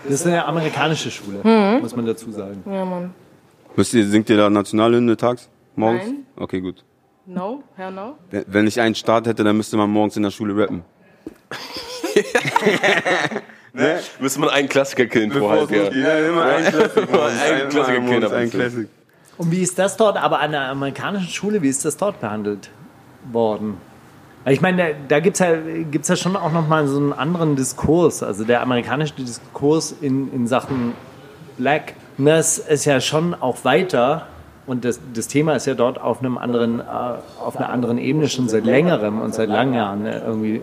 Das ist eine amerikanische Schule, muss man dazu sagen. Ja, Mann. Wisst ihr, singt ihr da Nationalhymne tags? Morgens? Nein. Okay, gut. No? Hell no? Wenn- ich einen Start hätte, dann müsste man morgens in der Schule rappen. Müsste man einen Klassiker killen vorher. Ja. immer ein Klassik. Ein Klassiker killen ein und zu. Klassik. Und wie ist das dort, aber an der amerikanischen Schule, wie ist das dort behandelt worden? Weil Ich meine, da, da gibt es ja, gibt's ja schon auch nochmal so einen anderen Diskurs. Also der amerikanische Diskurs in, in Sachen Black, das ist ja schon auch weiter. Und das, das Thema ist ja dort auf, einem anderen, äh, auf einer anderen Ebene schon seit längerem und seit langen Jahren äh, irgendwie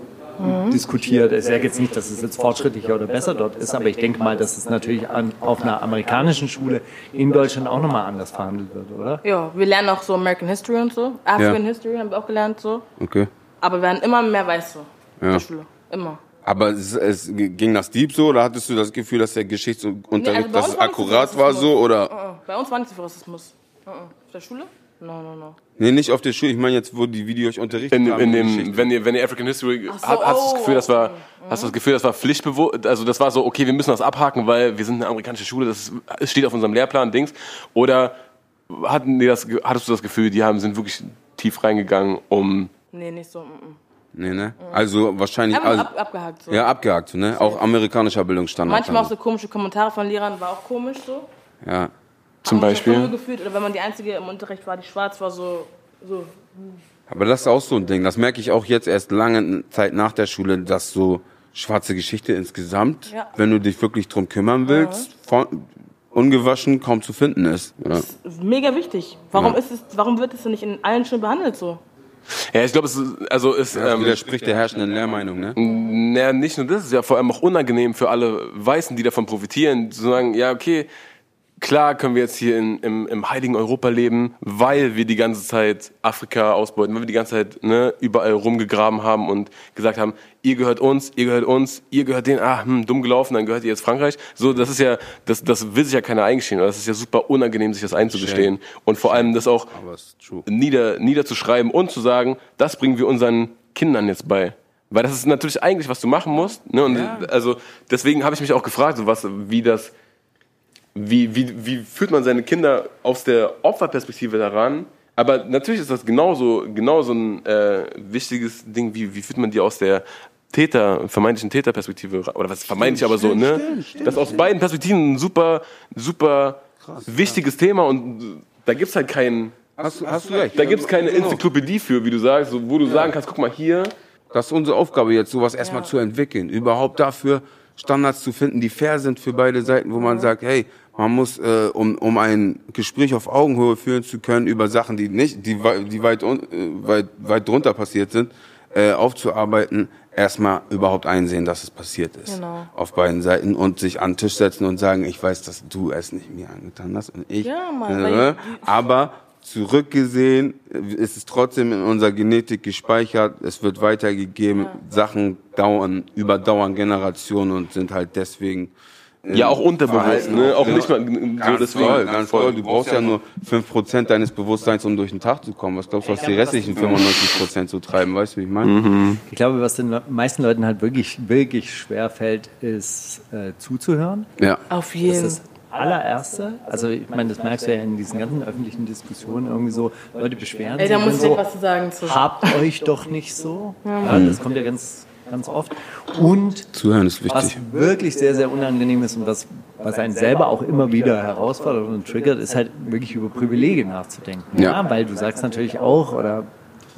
diskutiert. Ich sage jetzt nicht, dass es jetzt fortschrittlicher oder besser dort ist, aber ich denke mal, dass es natürlich an, auf einer amerikanischen Schule in Deutschland auch nochmal anders verhandelt wird, oder? Ja, wir lernen auch so American History und so. African Ja. History haben wir auch gelernt so. Okay. Aber wir werden immer mehr Weiße in Ja. der Schule. Immer. Aber es, es ging das deep so oder hattest du das Gefühl, dass der Geschichtsunterricht, Nee, also viel akkurat war so oder? Uh-uh. Bei uns war nicht so viel Rassismus. Uh-uh. Auf der Schule? No, no, no. Nee, nicht auf der Schule. Ich meine jetzt, wo die, die euch unterrichtet In, haben. in dem, wenn ihr, wenn ihr African History so, habt, hast du das oh, Gefühl, das war, okay. hast du das Gefühl, das war pflichtbewusst, also das war so, okay, wir müssen das abhaken, weil wir sind eine amerikanische Schule, das ist, es steht auf unserem Lehrplan, Dings. Oder hatten die das, hattest du das Gefühl, die haben, sind wirklich tief reingegangen, um, Nee, nicht so. Mm Nee, ne? Also wahrscheinlich. Also, ab, abgehakt so. ja, abgehakt, ne? Auch amerikanischer Bildungsstandard. Manchmal auch so komische Kommentare von Lehrern, war auch komisch so. Ja. zum Beispiel. gefühlt. Oder wenn man die Einzige im Unterricht war, die schwarz war, so. so. Aber das ist auch so ein Ding. Das merke ich auch jetzt erst lange Zeit nach der Schule, dass so schwarze Geschichte insgesamt, Ja. wenn du dich wirklich drum kümmern willst, von, ungewaschen kaum zu finden ist. Ja. ist Mega wichtig. Warum, ist es, warum wird es denn nicht in allen Schulen behandelt so? Ja, ich glaube, es ist, also ist, Das ähm, widerspricht der herrschenden Lehrmeinung, ne? Naja, nicht nur das, es ist ja vor allem auch unangenehm für alle Weißen, die davon profitieren, zu sagen, ja, okay, klar können wir jetzt hier in, im, im heiligen Europa leben, weil wir die ganze Zeit Afrika ausbeuten, weil wir die ganze Zeit ne, überall rumgegraben haben und gesagt haben, ihr gehört uns, ihr gehört uns, ihr gehört denen, ah, hm, dumm gelaufen, dann gehört ihr jetzt Frankreich. So, das ist ja, das, das will sich ja keiner eingestehen. Das ist ja super unangenehm, sich das einzugestehen. Und vor allem das auch nieder, niederzuschreiben und zu sagen, das bringen wir unseren Kindern jetzt bei. Weil das ist natürlich eigentlich, was du machen musst. Ne? Und also deswegen habe ich mich auch gefragt, so was, wie das, wie, wie, wie führt man seine Kinder aus der Opferperspektive daran? Aber natürlich ist das genauso, genauso ein äh, wichtiges Ding, wie, wie führt man die aus der Täter, vermeintlichen Täterperspektive ran? Oder was vermeintlich aber so, ne? das ist aus beiden Perspektiven ein super, super wichtiges Thema und da gibt's halt keinen, Hast, du- hast du recht. da gibt's keine Genau. Enzyklopädie für, wie du sagst, so, wo du sagen kannst, guck mal hier. Das ist unsere Aufgabe jetzt, sowas erstmal zu entwickeln. Überhaupt dafür Standards zu finden, die fair sind für beide Seiten, wo man sagt, hey, man muss, äh, um, um ein Gespräch auf Augenhöhe führen zu können über Sachen, die nicht, die, die weit, un, äh, weit, weit drunter passiert sind, äh, aufzuarbeiten, erstmal überhaupt einsehen, dass es passiert ist. Genau. Auf beiden Seiten und sich an den Tisch setzen und sagen, ich weiß, dass du es nicht mir angetan hast und ich. Ja, Mann, äh, aber zurückgesehen äh, ist es trotzdem in unserer Genetik gespeichert. Es wird weitergegeben. Sachen dauern, überdauern Generationen und sind halt deswegen Ja, auch unterbewusst, ne? Auch nicht mal so Ganz deswegen. toll, ganz toll. Du brauchst ja nur 5% deines Bewusstseins, um durch den Tag zu kommen. Was glaubst du, was die restlichen 95% zu treiben? Weißt du, wie ich meine? Ich glaube, was den meisten Leuten halt wirklich, wirklich schwer fällt, ist äh, zuzuhören. Ja. Auf Das jeden. ist das allererste. Also ich meine, das merkst du ja in diesen ganzen öffentlichen Diskussionen irgendwie so, Leute beschweren Ey, sich da muss ich so, was zu sagen zu. habt euch doch nicht so. Ja, das kommt ja ganz, ganz oft. Und Zuhören ist was wichtig. wirklich sehr, sehr unangenehm ist und was, was einen selber auch immer wieder herausfordert und triggert, ist halt wirklich über Privilegien nachzudenken. Ja. Weil du sagst natürlich auch, oder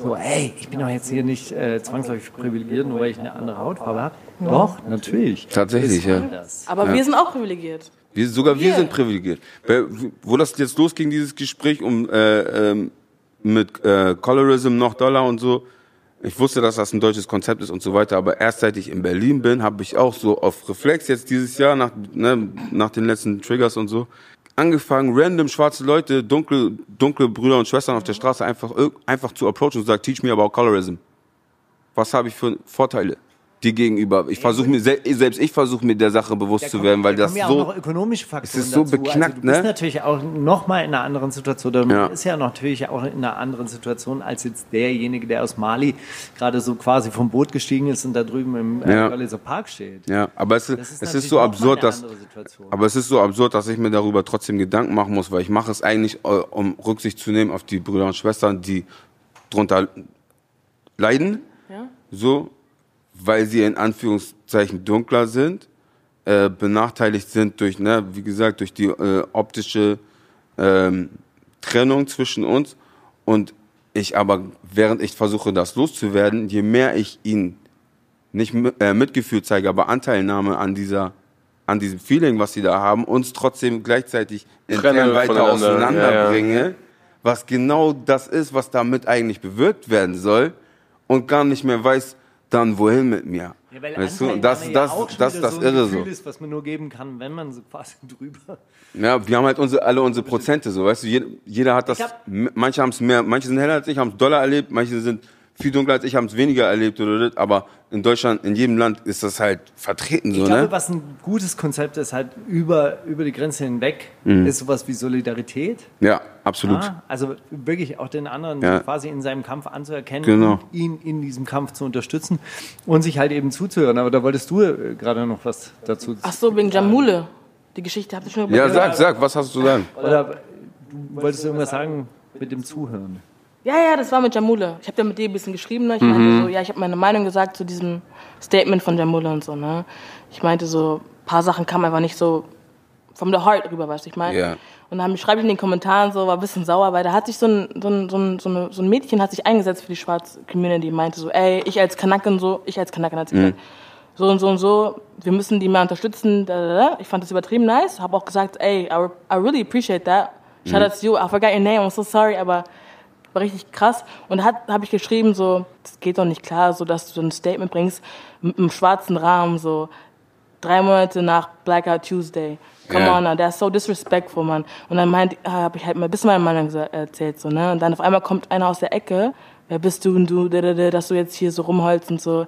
so, hey, ich bin doch jetzt hier nicht äh, zwangsläufig privilegiert, nur weil ich eine andere Hautfarbe habe. Doch, natürlich. Tatsächlich, ja. Aber wir sind auch privilegiert. Wir, sogar wir Wir. sind privilegiert. Wo das jetzt losging, dieses Gespräch um äh, ähm, mit äh, Colorism noch Dollar und so, ich wusste, dass das ein deutsches Konzept ist und so weiter, aber erst seit ich in Berlin bin, habe ich auch so auf Reflex jetzt dieses Jahr, nach, ne, nach den letzten Triggers und so, angefangen, random schwarze Leute, dunkle, dunkle Brüder und Schwestern auf der Straße einfach, einfach zu approachen und sagen, teach me about colorism. Was habe ich für Vorteile? Die gegenüber. Ich versuche mir, sel- selbst ich versuche mir der Sache bewusst Da zu kommen- werden, weil da das ja so, auch noch ökonomische Faktoren Es ist so dazu. beknackt, also du ne? natürlich auch noch mal in einer anderen Situation. Man Ja. ist ja natürlich auch in einer anderen Situation als jetzt derjenige, der aus Mali gerade so quasi vom Boot gestiegen ist und da drüben im äh, Ja. Görlitzer Park steht. Ja, aber es, ist, ist es ist so absurd, dass, aber es ist so absurd, dass ich mir darüber trotzdem Gedanken machen muss, weil ich mache es eigentlich, äh, um Rücksicht zu nehmen auf die Brüder und Schwestern, die drunter leiden, Ja? so, weil sie in Anführungszeichen dunkler sind, äh, benachteiligt sind durch, ne, wie gesagt, durch die äh, optische ähm, Trennung zwischen uns. Und ich aber, während ich versuche, das loszuwerden, je mehr ich ihnen nicht äh, Mitgefühl zeige, aber Anteilnahme an dieser, an diesem Feeling, was sie da haben, uns trotzdem gleichzeitig intern weiter auseinanderbringe, was genau das ist, was damit eigentlich bewirkt werden soll und gar nicht mehr weiß, dann wohin mit mir. Ja, weil weißt du, das, ja das, das, das so irre Gefühl so. ist, was man nur geben kann, wenn man so quasi drüber. Ja, wir haben halt unsere, alle unsere Prozente so, weißt du, jeder, jeder hat das, hab- manche haben es mehr, manche sind heller als ich, haben es doller erlebt, manche sind viel dunkler als ich, haben es weniger erlebt oder das, aber in Deutschland, in jedem Land ist das halt vertreten so, Ich glaube, ne? was ein gutes Konzept ist, halt über, über die Grenze hinweg, Mhm. ist sowas wie Solidarität. Ja, absolut. Ja, also wirklich auch den anderen Ja. quasi in seinem Kampf anzuerkennen Genau. und ihn in diesem Kampf zu unterstützen und sich halt eben zuzuhören. Aber da wolltest du äh, gerade noch was dazu Ach so, wegen Jamule. Die Geschichte habt ihr schon Ja, sag, sag, was hast du sagen? Oder du wolltest irgendwas sagen mit dem Zuhören. Ja, ja, das war mit Jamule. Ich habe ja mit dir ein bisschen geschrieben. Ne? Ich meinte so, ja, ich habe meine Meinung gesagt zu diesem Statement von Jamule und so. Ne? Ich meinte so, ein paar Sachen kamen einfach nicht so from the heart rüber, weißt du, ich meine. Ja. Und dann schreibe ich in den Kommentaren so, war ein bisschen sauer, weil da hat sich so ein, so ein, so ein, so ein Mädchen hat sich eingesetzt für die schwarze Community, meinte so, ey, ich als Kanakin so, ich als hat sie gesagt, so und so und so, wir müssen die mehr unterstützen. Da, da, da. Ich fand das übertrieben nice, habe auch gesagt, ey, I, I really appreciate that. Shout out to you, I forgot your name, I'm so sorry, aber war richtig krass. Und da habe ich geschrieben, so, das geht doch nicht klar, so dass du so ein Statement bringst mit einem schwarzen Rahmen, so drei Monate nach Blackout Tuesday. Come Ja. on, now, that's so disrespectful, man. Und dann meint, habe ich halt mal ein bisschen meine Meinung gesa- erzählt, so, ne? Und dann auf einmal kommt einer aus der Ecke, wer bist du und du, da, da, da, dass du jetzt hier so rumholst und so.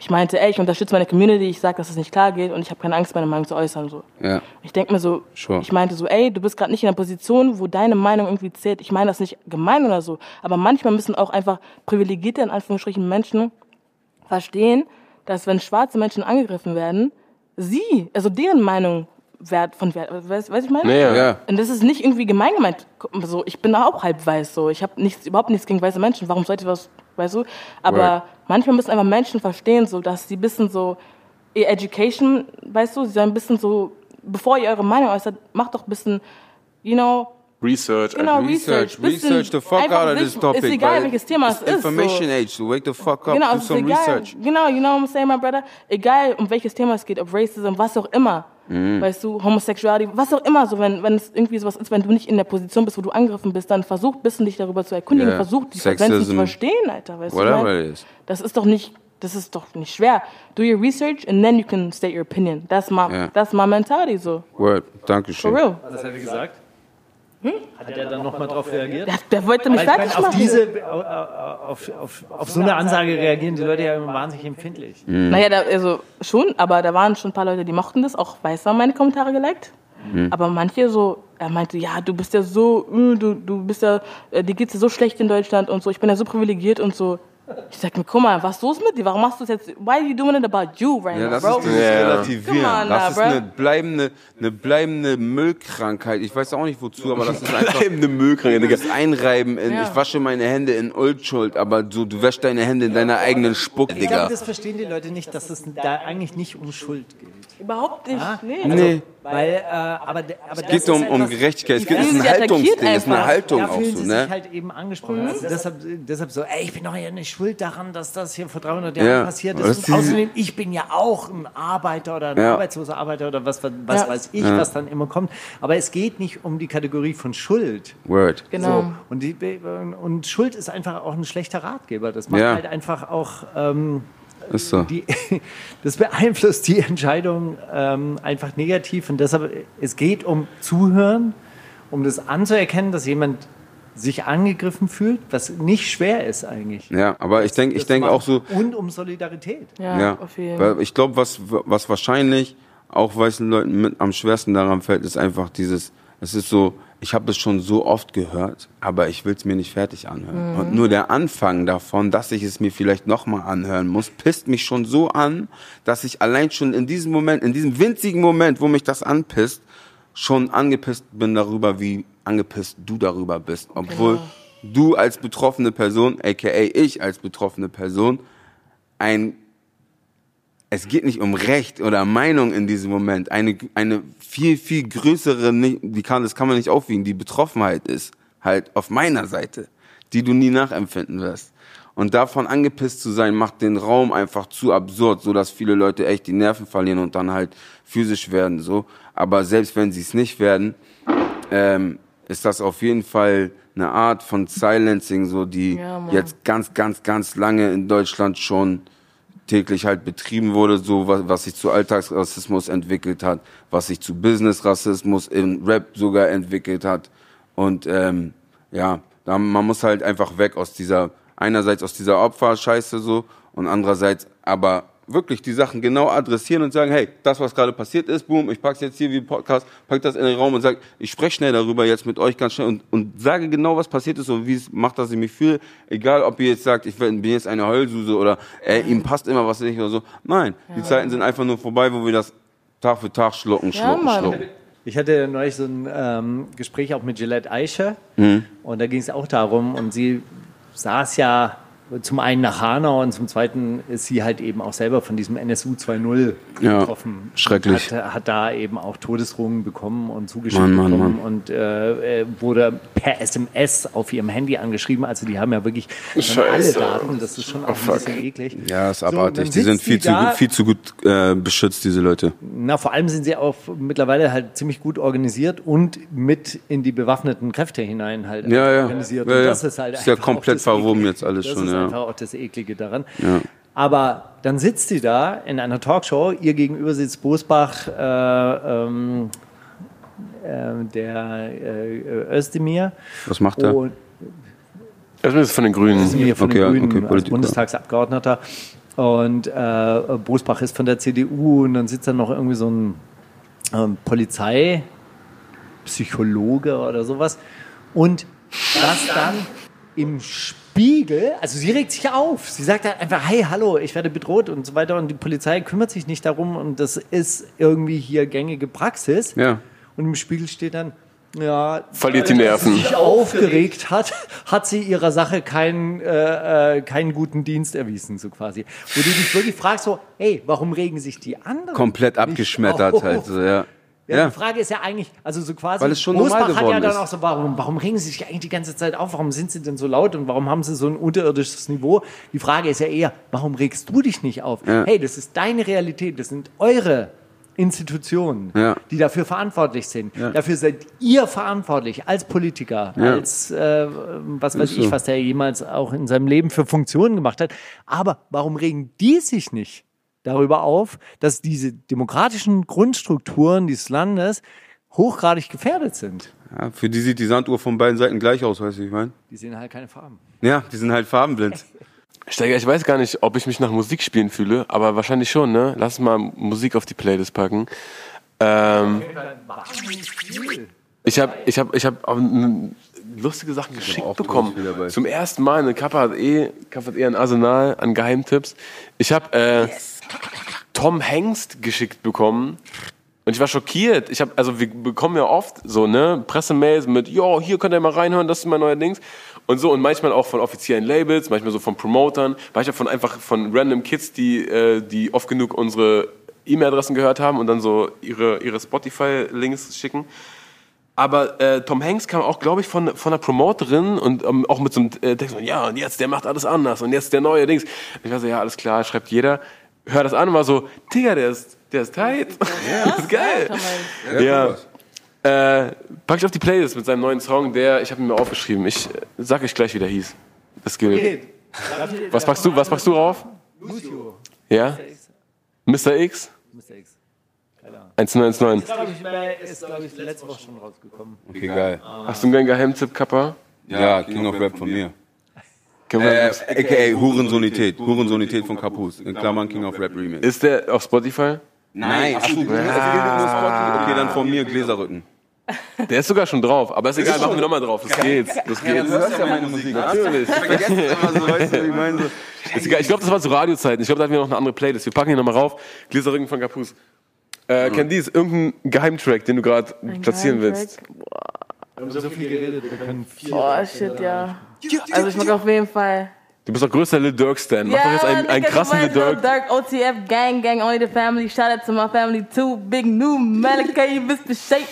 Ich meinte, ey, ich unterstütze meine Community, ich sag, dass es nicht klar geht und ich habe keine Angst, meine Meinung zu äußern, so. Ja. Ich denke mir so, Sure. ich meinte so, ey, du bist gerade nicht in einer Position, wo deine Meinung irgendwie zählt. Ich meine das nicht gemein oder so, aber manchmal müssen auch einfach privilegierte, in Anführungsstrichen, Menschen verstehen, dass wenn schwarze Menschen angegriffen werden, sie, also deren Meinung wert von wert, weißt was ich meine? Naja. Ja. Und das ist nicht irgendwie gemein gemeint. So, ich bin auch halb weiß, so. Ich habe nichts, überhaupt nichts gegen weiße Menschen. Warum sollte ich was, weißt du? Aber Right. manchmal müssen einfach Menschen verstehen, so, dass sie ein bisschen so, ihr Education, weißt du, sie sollen ein bisschen so, bevor ihr eure Meinung äußert, macht doch ein bisschen, you know, Research. Genau. Research, Research, the fuck out of this topic. ist egal, welches Thema es ist, so. Information age, so wake the fuck up, Genau, do some egal. research. Genau, you know what I'm saying, my brother? Egal, um welches Thema es geht, ob Racism, was auch immer. Mhm. Weißt du, Homosexuality, was auch immer, so wenn, wenn es irgendwie sowas ist, wenn du nicht in der Position bist, wo du angegriffen bist, dann versuch ein bisschen dich darüber zu erkundigen, Ja. versuch die. Menschen zu verstehen, Alter, weißt du? Whatever ich it is. Das ist doch nicht, das ist doch nicht schwer. Do your research and then you can state your opinion. That's my, Ja. that's my mentality, so. Word, For Dankeschön. real. Was hat er gesagt? Hat er dann nochmal drauf reagiert? Der, der wollte mich fertig auf machen. diese, auf, auf, auf so eine Ansage reagieren die Leute ja immer wahnsinnig empfindlich. Naja, da, also schon, aber da waren schon ein paar Leute, die mochten das. Auch Weiß haben meine Kommentare geliked. Aber manche so, er meinte, ja, du bist ja so, äh, du, du bist ja, äh, dir geht's ja so schlecht in Deutschland und so, ich bin ja so privilegiert und so. Ich sag mir, guck mal, was ist los mit dir? Warum machst du das jetzt? Why are you doing it about you right Ja, now, das bro? ist dieses Ja. Relativieren. On das ist eine bleibende, eine bleibende Müllkrankheit. Ich weiß auch nicht wozu, aber das ist einfach Bleibende Müllkranke, Digga. das Einreiben in, Ja. ich wasche meine Hände in Unschuld, aber so, du wäschst deine Hände in deiner eigenen Spucke, Ich glaube, Digga. das verstehen die Leute nicht, dass es da eigentlich nicht um Schuld geht. Überhaupt nicht. Ah, Nee. Nee, Weil, äh, aber, aber es geht um, um Gerechtigkeit. Es geht, es ist ein Haltungsding, es ist eine. Haltung da auch so, sie ne? sich halt eben angesprochen. Mhm. Also deshalb, deshalb so, ey, ich bin doch ja nicht schuld daran, dass das hier vor 300 Ja, Jahren passiert das ist. Und außerdem, ich bin ja auch ein Arbeiter oder ein Ja. arbeitsloser Arbeiter oder was, was, Ja. weiß ich, was dann immer kommt. Aber es geht nicht um die Kategorie von Schuld. Word. Genau. So. Und, die, und Schuld ist einfach auch ein schlechter Ratgeber. Das macht Ja. halt einfach auch, ähm, Ist so. die, das beeinflusst die Entscheidung ähm, einfach negativ. Und deshalb, es geht um Zuhören, um das anzuerkennen, dass jemand sich angegriffen fühlt, was nicht schwer ist eigentlich. Ja, aber ich denke, ich Das denke zu auch so. Und um Solidarität. Ja, Ja, auf jeden Fall. weil ich glaube, was, was wahrscheinlich auch weißen Leuten mit am schwersten daran fällt, ist einfach dieses, es ist so, ich habe es schon so oft gehört, aber ich will es mir nicht fertig anhören. Und nur der Anfang davon, dass ich es mir vielleicht nochmal anhören muss, pisst mich schon so an, dass ich allein schon in diesem Moment, in diesem winzigen Moment, wo mich das anpisst, schon angepisst bin darüber, wie angepisst du darüber bist. Obwohl du als betroffene Person, aka ich als betroffene Person, ein es geht nicht um Recht oder Meinung in diesem Moment. Eine, eine viel, viel größere, die kann, das kann man nicht aufwiegen, die Betroffenheit ist halt auf meiner Seite, die du nie nachempfinden wirst. Und davon angepisst zu sein, macht den Raum einfach zu absurd, so dass viele Leute echt die Nerven verlieren und dann halt physisch werden, so. Aber selbst wenn sie es nicht werden, ähm, ist das auf jeden Fall eine Art von Silencing, so die Ja, jetzt ganz, ganz, ganz lange in Deutschland schon täglich halt betrieben wurde, so was, was sich zu Alltagsrassismus entwickelt hat, was sich zu Businessrassismus im Rap sogar entwickelt hat. Und ähm, ja, da, man muss halt einfach weg aus dieser, einerseits aus dieser Opferscheiße so und andererseits aber wirklich die Sachen genau adressieren und sagen, hey, das, was gerade passiert ist, boom, ich pack's jetzt hier wie Podcast, pack das in den Raum und sag, ich spreche schnell darüber jetzt mit euch ganz schnell und, und sage genau, was passiert ist und wie es macht, dass ich mich fühle. Egal, ob ihr jetzt sagt, ich bin jetzt eine Heulsuse oder ey, ihm passt immer was nicht oder so. Nein, die Zeiten sind einfach nur vorbei, wo wir das Tag für Tag schlucken, Ja, schlucken, Mann. schlucken. Ich hatte neulich so ein ähm, Gespräch auch mit Gillette Eicher Mhm. und da ging es auch darum und sie saß ja zum einen nach Hanau und zum zweiten ist sie halt eben auch selber von diesem NSU 2.0 Ja, betroffen. schrecklich. Hat, hat da eben auch Todesdrohungen bekommen und zugeschickt Mann, Mann, bekommen Mann. und äh, äh, wurde per SMS auf ihrem Handy angeschrieben. Also die haben ja wirklich alle. Daten. Das ist schon auch ein bisschen eklig. Ja, ist So, abartig. dann die sind viel, die zu, gut, viel zu gut äh, beschützt, diese Leute. Na, vor allem sind sie auch mittlerweile halt ziemlich gut organisiert und mit in die bewaffneten Kräfte hinein halt Ja, ja. organisiert. Ja, und ja. das ist halt Ist ja einfach komplett verwoben jetzt alles das schon, ist ja. einfach auch das Eklige daran. Ja. Aber dann sitzt sie da in einer Talkshow, ihr gegenüber sitzt Bosbach, äh, ähm, äh, der äh, Özdemir. Was macht er? Und Das ist von den Grünen. Özdemir von Okay, den Grünen okay, als. Bundestagsabgeordneter. Und äh, Bosbach ist von der CDU und dann sitzt da noch irgendwie so ein ähm, Polizeipsychologe oder sowas. Und das dann im Spiegel, also sie regt sich auf. Sie sagt halt einfach, hey, hallo, ich werde bedroht und so weiter. Und die Polizei kümmert sich nicht darum und das ist irgendwie hier gängige Praxis. Ja. Und im Spiegel steht dann, ja, Verliert die Nerven. sie sich aufgeregt hat, hat sie ihrer Sache keinen, äh, äh, keinen guten Dienst erwiesen, so quasi. Wo du dich wirklich fragst, so, hey, warum regen sich die anderen? Komplett abgeschmettert halt. So, ja. Ja, Ja. die Frage ist ja eigentlich, also so quasi, Weil es schon normal Bosbach hat ja geworden dann auch so, warum, warum regen sie sich eigentlich die ganze Zeit auf? Warum sind sie denn so laut und warum haben sie so ein unterirdisches Niveau? Die Frage ist ja eher, warum regst du dich nicht auf? Ja. Hey, das ist deine Realität, das sind eure Institutionen, Ja. die dafür verantwortlich sind. Dafür seid ihr verantwortlich als Politiker, Ja. als äh, was weiß Ist ich, so. was der jemals auch in seinem Leben für Funktionen gemacht hat. Aber warum regen die sich nicht darüber auf, dass diese demokratischen Grundstrukturen dieses Landes hochgradig gefährdet sind. Ja, für die sieht die Sanduhr von beiden Seiten gleich aus, weißt du, wie ich meine? Die sehen halt keine Farben. Ja, die sind halt farbenblind. Steiger, ich weiß gar nicht, ob ich mich nach Musik spielen fühle, aber wahrscheinlich schon, ne? Lass mal Musik auf die Playlist packen. Ähm, ich habe ich hab, ich hab lustige Sachen geschickt auch bekommen. Zum ersten Mal. Eine Kappa hat eh, Kappa hat eh ein Arsenal an Geheimtipps. Ich habe äh, Tom Hengst geschickt bekommen. Und ich war schockiert. Ich habe, also wir bekommen ja oft so, ne, Pressemails mit, jo, hier könnt ihr mal reinhören, das ist mein neuer Dings. Und so, und manchmal auch von offiziellen Labels, manchmal so von Promotern, manchmal von einfach von random Kids, die, äh, die oft genug unsere E-Mail-Adressen gehört haben und dann so ihre, ihre Spotify-Links schicken. Aber äh, Tom Hanks kam auch, glaube ich, von, von einer Promoterin und ähm, auch mit so einem äh, Text, ja, und jetzt, der macht alles anders und jetzt der neue Dings. Ich war so, ja, alles klar, schreibt jeder. Hör das an und war so, Digga, der ist, der ist tight. das ist geil. Ja. Äh, pack ich auf die Playlist mit seinem neuen Song, der, ich habe ihn mir aufgeschrieben. Ich sag euch gleich, wie der hieß. Das gilt. Was packst du, was packst du rauf? Lucio. Ja? Mr. X? Mr. X. 1919. Glaub ich, bei- ist, glaube ich, letzte Woche schon rausgekommen. Okay, geil. Hast du einen Geheimtipp, Kappa? Ja, King of Rap von mir. Können wir- Äh, AKA Hurensonität. Hurensonität von Kapus. In Klammern King of Rap Remix. Ist der auf Spotify? Nein, ach du Okay, dann von mir Gläserrücken. Der ist sogar schon drauf, aber ist egal, machen wir nochmal drauf. Das geht. Das geht. hörst ja meine Musik. Natürlich. Vergesst immer so, weißt du, wie ich meine? So. Ist egal. Ich glaube, das war zu Radiozeiten. Ich glaube, da hatten wir noch eine andere Playlist. Wir packen hier nochmal rauf. Gläserrücken von Kapus. Äh, Candice, irgendein Geheimtrack, den du gerade platzieren willst? Wir haben so viel geredet, wir können viel. Oh, shit, ja. Also ich mag auf jeden Fall. Du bist doch größter Lil Durk-Stan. Mach doch jetzt einen, einen krassen Lil Durk. Dirk, OTF, Gang, Gang, Only the Family. Shout out to my family too. Big New Malika, you bist bescheid.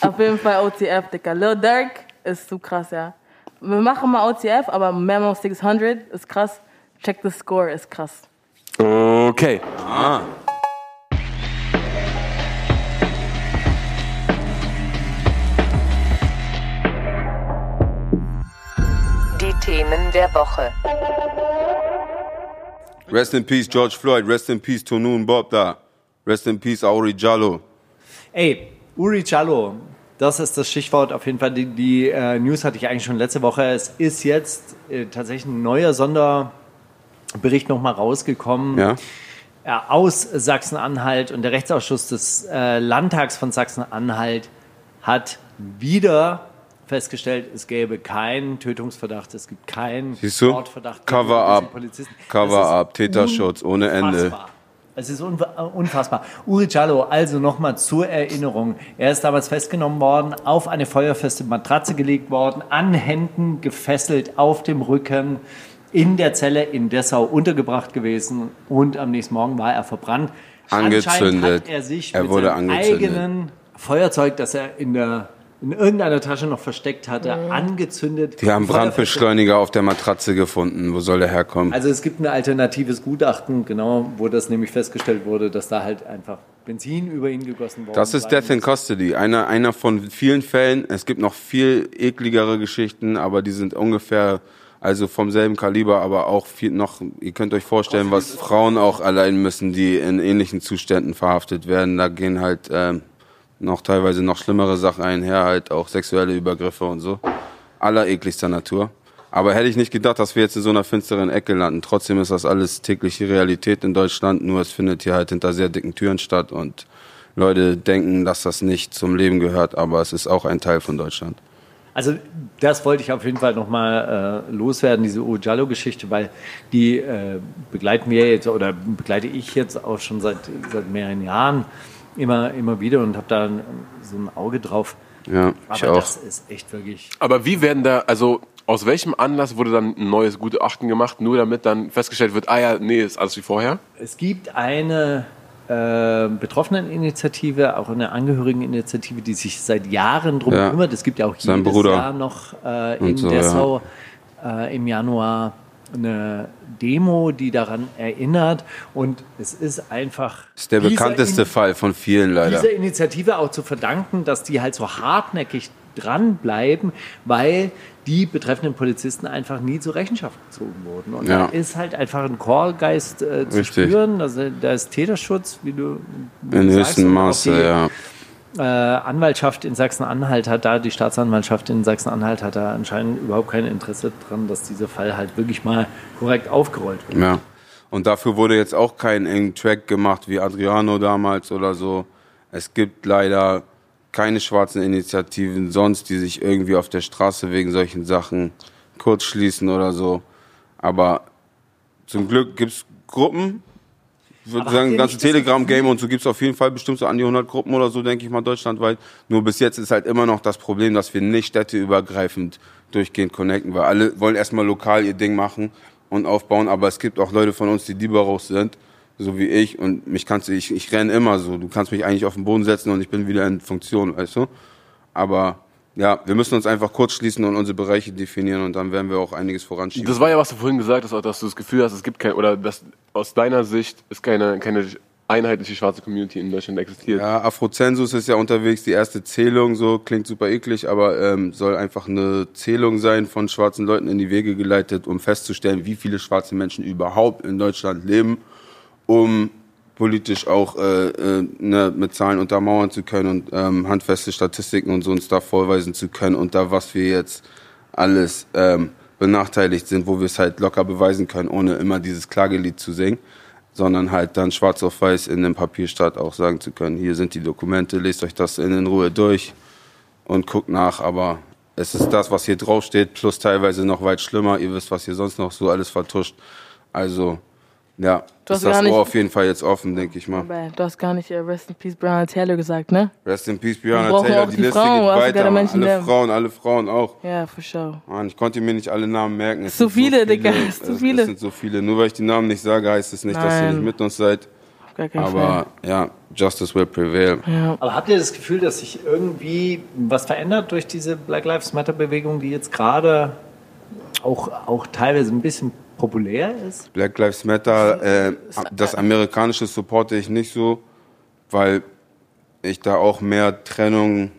Auf jeden Fall OTF, Dicker. Lil Durk ist zu krass, ja. Wir machen mal OTF, aber Memo 600 ist krass. Check the score, ist krass. Okay. Die Themen der Woche. Rest in Peace George Floyd. Rest in Peace Tonun Bob da. Rest in Peace Auri Jallo. Ey, Uri Jallo, das ist das Stichwort. Auf jeden Fall, die, die äh, News hatte ich eigentlich schon letzte Woche. Es ist jetzt äh, tatsächlich ein neuer Sonderbericht nochmal rausgekommen. Ja? äh, aus Sachsen-Anhalt und der Rechtsausschuss des äh, Landtags von Sachsen-Anhalt hat wieder festgestellt, es gäbe keinen Tötungsverdacht, es gibt keinen Siehst du? Mordverdacht. Polizisten. Das Cover-up, ist Täterschutz ohne Ende. Es ist äh, unfassbar. Uri Jallo, also nochmal zur Erinnerung. Er ist damals festgenommen worden, auf eine feuerfeste Matratze gelegt worden, an Händen gefesselt, auf dem Rücken, in der Zelle in Dessau untergebracht gewesen und am nächsten Morgen war er verbrannt. Anscheinend Angezündet. Hat er sich Er mit wurde seinem angezündet. eigenen Feuerzeug, das er in der in irgendeiner Tasche noch versteckt hatte, angezündet. Die haben Brandbeschleuniger auf der Matratze gefunden. Wo soll der herkommen? also es gibt ein alternatives Gutachten, genau, wo das nämlich festgestellt wurde, dass da halt einfach Benzin über ihn gegossen worden Das ist Death in. Custody. Einer, einer von vielen Fällen. Es gibt noch viel ekligere Geschichten, aber die sind ungefähr, also vom selben Kaliber, aber auch viel noch, ihr könnt euch vorstellen, was Frauen auch allein müssen, die in ähnlichen Zuständen verhaftet werden. Da gehen halt ähm, noch teilweise noch schlimmere Sachen einher, halt auch sexuelle Übergriffe und so. Allerekligster Natur. Aber hätte ich nicht gedacht, dass wir jetzt in so einer finsteren Ecke landen. Trotzdem ist das alles tägliche Realität in Deutschland, nur es findet hier halt hinter sehr dicken Türen statt und Leute denken, dass das nicht zum Leben gehört, aber es ist auch ein Teil von Deutschland. Also das wollte ich auf jeden Fall nochmal äh, loswerden, diese Ujallo-Geschichte, weil die äh, begleiten wir jetzt oder begleite ich jetzt auch schon seit, seit mehreren Jahren immer, immer wieder und habe da so ein Auge drauf. Ja, ich Aber auch. das ist echt wirklich Aber wie werden da, also aus welchem Anlass wurde dann ein neues Gutachten gemacht, nur damit dann festgestellt wird, ah ja, nee, ist alles wie vorher? Es gibt eine äh, Betroffeneninitiative, auch eine Angehörigeninitiative, die sich seit Jahren drum Ja. kümmert. Es gibt ja auch Sein jedes Bruder. Jahr noch äh, in so, Dessau äh, im Januar eine Demo, die daran erinnert. Und es ist einfach. Das ist der bekannteste In- Fall von vielen leider. dieser Initiative auch zu verdanken, dass die halt so hartnäckig dranbleiben, weil die betreffenden Polizisten einfach nie zur Rechenschaft gezogen wurden. Und Ja. da ist halt einfach ein Chorgeist äh, zu Richtig. spüren. Also, da ist Täterschutz, wie du, wie In du höchstem Maße, die, ja. Äh, Anwaltschaft in Sachsen-Anhalt hat da, die Staatsanwaltschaft in Sachsen-Anhalt hat da anscheinend überhaupt kein Interesse dran, dass dieser Fall halt wirklich mal korrekt aufgerollt wird. Ja. Und dafür wurde jetzt auch kein engen Track gemacht wie Adriano damals oder so. Es gibt leider keine schwarzen Initiativen sonst, die sich irgendwie auf der Straße wegen solchen Sachen kurzschließen oder so. Aber zum Glück gibt's Gruppen. Ich würde sagen, ganze Telegram-Game und so gibt's auf jeden Fall bestimmt so an die 100 Gruppen oder so, denke ich mal, deutschlandweit. Nur bis jetzt ist halt immer noch das Problem, dass wir nicht städteübergreifend durchgehend connecten, weil alle wollen erstmal lokal ihr Ding machen und aufbauen, aber es gibt auch Leute von uns, die lieber raus sind, so wie ich und mich kannst du, ich, ich renne immer so, du kannst mich eigentlich auf den Boden setzen und ich bin wieder in Funktion, weißt du? Aber ja, wir müssen uns einfach kurz schließen und unsere Bereiche definieren und dann werden wir auch einiges voranschieben. Das war ja, was du vorhin gesagt hast, auch, dass du das Gefühl hast, es gibt kein, oder dass aus deiner Sicht es keine, keine einheitliche schwarze Community in Deutschland existiert. Ja, Afrozensus ist ja unterwegs, die erste Zählung, so klingt super eklig, aber ähm, soll einfach eine Zählung sein von schwarzen Leuten in die Wege geleitet, um festzustellen, wie viele schwarze Menschen überhaupt in Deutschland leben, um politisch auch äh, äh, ne, mit Zahlen untermauern zu können und ähm, handfeste Statistiken und so uns da vorweisen zu können, unter was wir jetzt alles ähm, benachteiligt sind, wo wir es halt locker beweisen können, ohne immer dieses Klagelied zu singen sondern halt dann schwarz auf weiß in dem Papierstaat auch sagen zu können, hier sind die Dokumente, lest euch das in Ruhe durch und guckt nach, aber es ist das, was hier draufsteht, plus teilweise noch weit schlimmer, ihr wisst, was hier sonst noch so alles vertuscht. Also, ja, Du hast ist das nicht- Ohr auf jeden Fall jetzt offen, denke ich mal. Du hast gar nicht äh, Rest in Peace Brianna Taylor gesagt, ne? Rest in Peace, brauchen Taylor, auch die die Liste Frauen, geht weiter. Menschen, Alle Frauen, alle Frauen auch. Ja, for sure. Mann, ich konnte mir nicht alle Namen merken. Es Zu sind viele, so Digga, es sind zu viele. Es sind so viele. Nur weil ich die Namen nicht sage, heißt es nicht, dass ihr Nein. nicht mit uns seid. Auf gar keinen Aber ja, Justice will prevail. Aber habt ihr das Gefühl, dass sich irgendwie was verändert durch diese Black Lives Matter Bewegung, die jetzt gerade auch, auch teilweise ein bisschen populär ist? Black Lives Matter, äh, das amerikanische supporte ich nicht so, weil ich da auch mehr Trennung,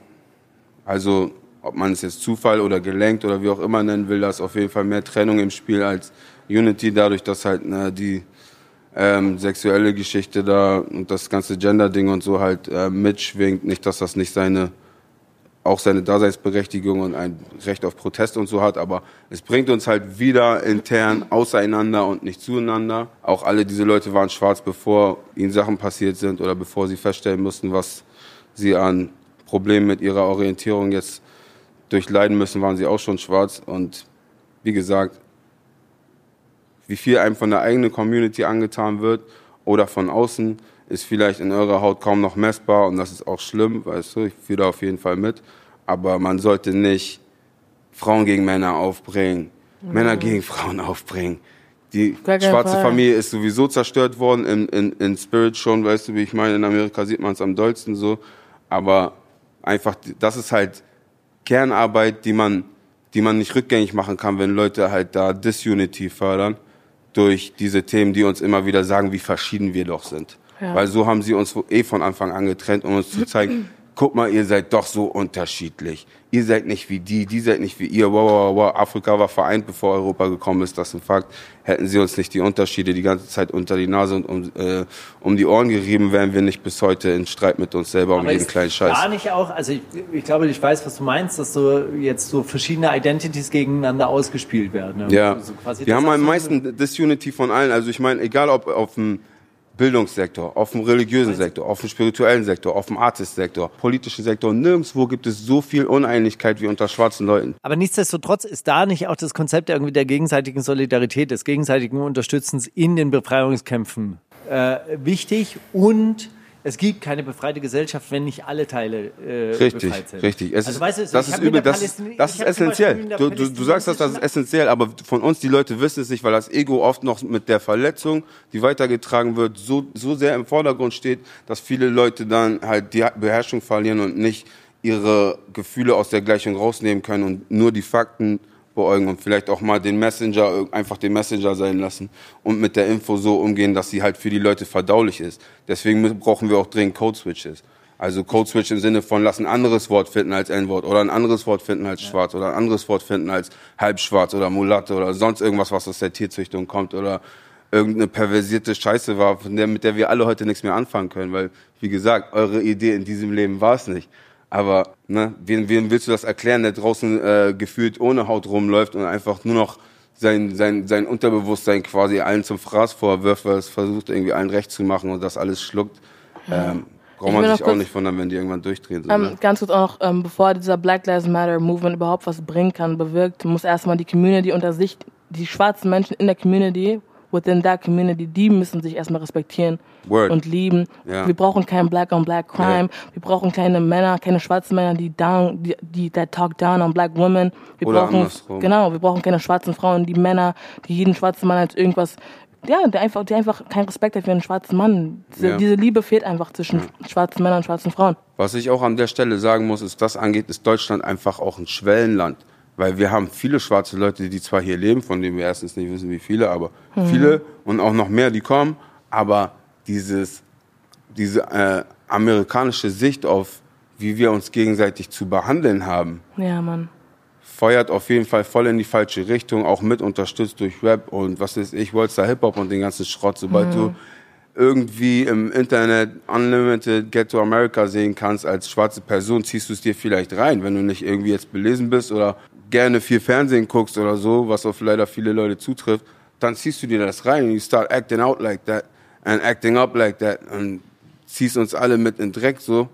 also ob man es jetzt Zufall oder gelenkt oder wie auch immer nennen will, da ist auf jeden Fall mehr Trennung im Spiel als Unity, dadurch, dass halt ne, die ähm, sexuelle Geschichte da und das ganze Gender-Ding und so halt äh, mitschwingt. Nicht, dass das nicht seine auch seine Daseinsberechtigung und ein Recht auf Protest und so hat, aber es bringt uns halt wieder intern auseinander und nicht zueinander. Auch alle diese Leute waren schwarz, bevor ihnen Sachen passiert sind oder bevor sie feststellen mussten, was sie an Problemen mit ihrer Orientierung jetzt durchleiden müssen, waren sie auch schon schwarz. Und wie gesagt, wie viel einem von der eigenen Community angetan wird oder von außen, ist vielleicht in eurer Haut kaum noch messbar und das ist auch schlimm, weißt du, ich fühle da auf jeden Fall mit. Aber man sollte nicht Frauen gegen Männer aufbringen, Männer gegen Frauen aufbringen. Die schwarze Fall. Familie ist sowieso zerstört worden, in, in, in Spirit schon, weißt du, wie ich meine, in Amerika sieht man es am dollsten so. Aber einfach, das ist halt Kernarbeit, die man, die man nicht rückgängig machen kann, wenn Leute halt da Disunity fördern durch diese Themen, die uns immer wieder sagen, wie verschieden wir doch sind. Ja. Weil so haben sie uns eh von Anfang an getrennt, um uns zu zeigen, guck mal, ihr seid doch so unterschiedlich. Ihr seid nicht wie die, die seid nicht wie ihr. Wow, wow, wow. Afrika war vereint, bevor Europa gekommen ist. Das ist ein Fakt. Hätten sie uns nicht die Unterschiede die ganze Zeit unter die Nase und um, äh, um die Ohren gerieben, wären wir nicht bis heute in Streit mit uns selber um jeden kleinen Scheiß. Gar nicht auch, also ich, ich glaube, ich weiß, was du meinst, dass so jetzt so verschiedene Identities gegeneinander ausgespielt werden. ne? Ja, Also wir haben am meisten Disunity von allen. Also ich meine, egal ob auf dem Bildungssektor, auf dem religiösen Sektor, auf dem spirituellen Sektor, auf dem Artist-Sektor, politischen Sektor, nirgendwo gibt es so viel Uneinigkeit wie unter schwarzen Leuten. Aber nichtsdestotrotz ist da nicht auch das Konzept irgendwie der gegenseitigen Solidarität, des gegenseitigen Unterstützens in den Befreiungskämpfen äh, wichtig und es gibt keine befreite Gesellschaft, wenn nicht alle Teile äh, Richtig, befreit sind. richtig. Es Also weißt du, das ist übel, das, das ist essentiell. Du, du, du sagst das, das ist essentiell, aber von uns, die Leute wissen es nicht, weil das Ego oft noch mit der Verletzung, die weitergetragen wird, so, so sehr im Vordergrund steht, dass viele Leute dann halt die Beherrschung verlieren und nicht ihre Gefühle aus der Gleichung rausnehmen können und nur die Fakten beäugen und vielleicht auch mal den Messenger, einfach den Messenger sein lassen und mit der Info so umgehen, dass sie halt für die Leute verdaulich ist. Deswegen brauchen wir auch dringend Code-Switches. Also Code-Switch im Sinne von, lass ein anderes Wort finden als N-Wort oder ein anderes Wort finden als schwarz oder ein anderes Wort finden als halbschwarz oder Mulatte oder sonst irgendwas, was aus der Tierzüchtung kommt oder irgendeine perversierte Scheiße war, mit der wir alle heute nichts mehr anfangen können, weil, wie gesagt, eure Idee in diesem Leben war es nicht. Aber, ne, wen, wen willst du das erklären, der draußen äh, gefühlt ohne Haut rumläuft und einfach nur noch sein, sein, sein Unterbewusstsein quasi allen zum Fraß vorwirft, weil es versucht, irgendwie allen recht zu machen und das alles schluckt. Ähm, braucht man sich auch nicht wundern, wenn die irgendwann durchdrehen. So, Ähm, ne? ganz kurz auch noch, ähm, bevor dieser Black Lives Matter Movement überhaupt was bringen kann, bewirkt, muss erstmal die Community unter sich, die schwarzen Menschen in der Community, within that community, die müssen sich erstmal respektieren Word. und lieben. Ja. Wir brauchen kein Black on Black Crime. Wir brauchen keine Männer, keine schwarzen Männer, die down, die, die that talk down on Black women. Wir Oder brauchen, andersrum. genau, wir brauchen keine schwarzen Frauen, die Männer, die jeden schwarzen Mann als irgendwas, ja, der einfach, der einfach keinen Respekt hat für einen schwarzen Mann. Diese, Ja. diese Liebe fehlt einfach zwischen schwarzen Männern und schwarzen Frauen. Was ich auch an der Stelle sagen muss, ist, das angeht, ist Deutschland einfach auch ein Schwellenland. Weil wir haben viele schwarze Leute, die zwar hier leben, von denen wir erstens nicht wissen, wie viele, aber viele und auch noch mehr, die kommen. Aber dieses, diese äh, amerikanische Sicht auf, wie wir uns gegenseitig zu behandeln haben, Ja, Mann. feuert auf jeden Fall voll in die falsche Richtung, auch mit unterstützt durch Rap und was ist ich, Worldster Hip-Hop und den ganzen Schrott. Sobald du irgendwie im Internet Unlimited Get to America sehen kannst als schwarze Person, ziehst du es dir vielleicht rein, wenn du nicht irgendwie jetzt belesen bist oder gerne viel Fernsehen guckst oder so, was auf leider viele Leute zutrifft, dann ziehst du dir das rein und you start acting out like that and acting up like that und ziehst uns alle mit in Dreck so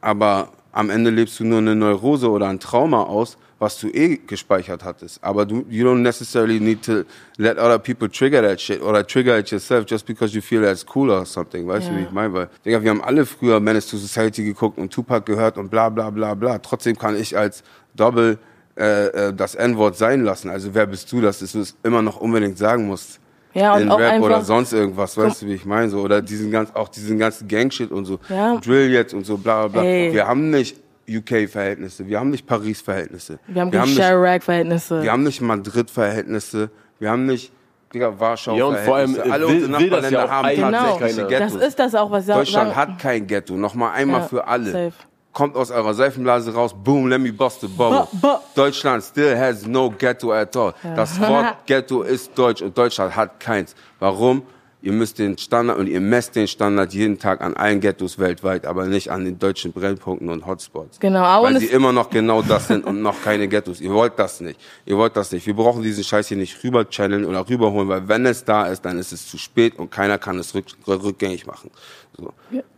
aber am Ende lebst du nur eine Neurose oder ein Trauma aus, was du eh gespeichert hattest. Aber du, you don't necessarily need to let other people trigger that shit oder trigger it yourself just because you feel that's cool or something. Weißt du, Ja. wie ich meine? Weil, Digga, wir haben alle früher Menace to Society geguckt und Tupac gehört und bla bla bla bla. Trotzdem kann ich als Double äh, äh, das N-Wort sein lassen. Also wer bist du, dass du es immer noch unbedingt sagen musst? Ja, und in auch Rap einfach, oder sonst irgendwas, weißt du, wie ich meine? So, oder diesen ganz, auch diesen ganzen Gangshit und so, Ja. Drill jetzt und so, bla bla bla. Ey. Wir haben nicht UK-Verhältnisse, wir haben nicht Paris-Verhältnisse. wir haben wir keine nicht, Chirac-Verhältnisse. wir haben nicht Madrid-Verhältnisse, wir haben nicht, Digga, Warschau-Verhältnisse. Ja, und vor allem, äh, Alle will- unsere ja Nachbarländer auch haben Genau, tatsächliche keiner. Ghettos. das ist das auch, was Deutschland sagen. hat kein Ghetto. Nochmal einmal Ja, für alle. safe. Kommt aus eurer Seifenblase raus, boom, let me bust the bubble. Bu- bu- Deutschland still has no ghetto at all. Das Wort Ghetto ist deutsch und Deutschland hat keins. Warum? Ihr müsst den Standard und ihr messt den Standard jeden Tag an allen Ghettos weltweit, aber nicht an den deutschen Brennpunkten und Hotspots. Genau, aber Weil sie immer noch genau das sind und noch keine Ghettos. Ihr wollt das nicht. Ihr wollt das nicht. Wir brauchen diesen Scheiß hier nicht rüber channeln oder rüberholen, weil wenn es da ist, dann ist es zu spät und keiner kann es rück, rückgängig machen. So.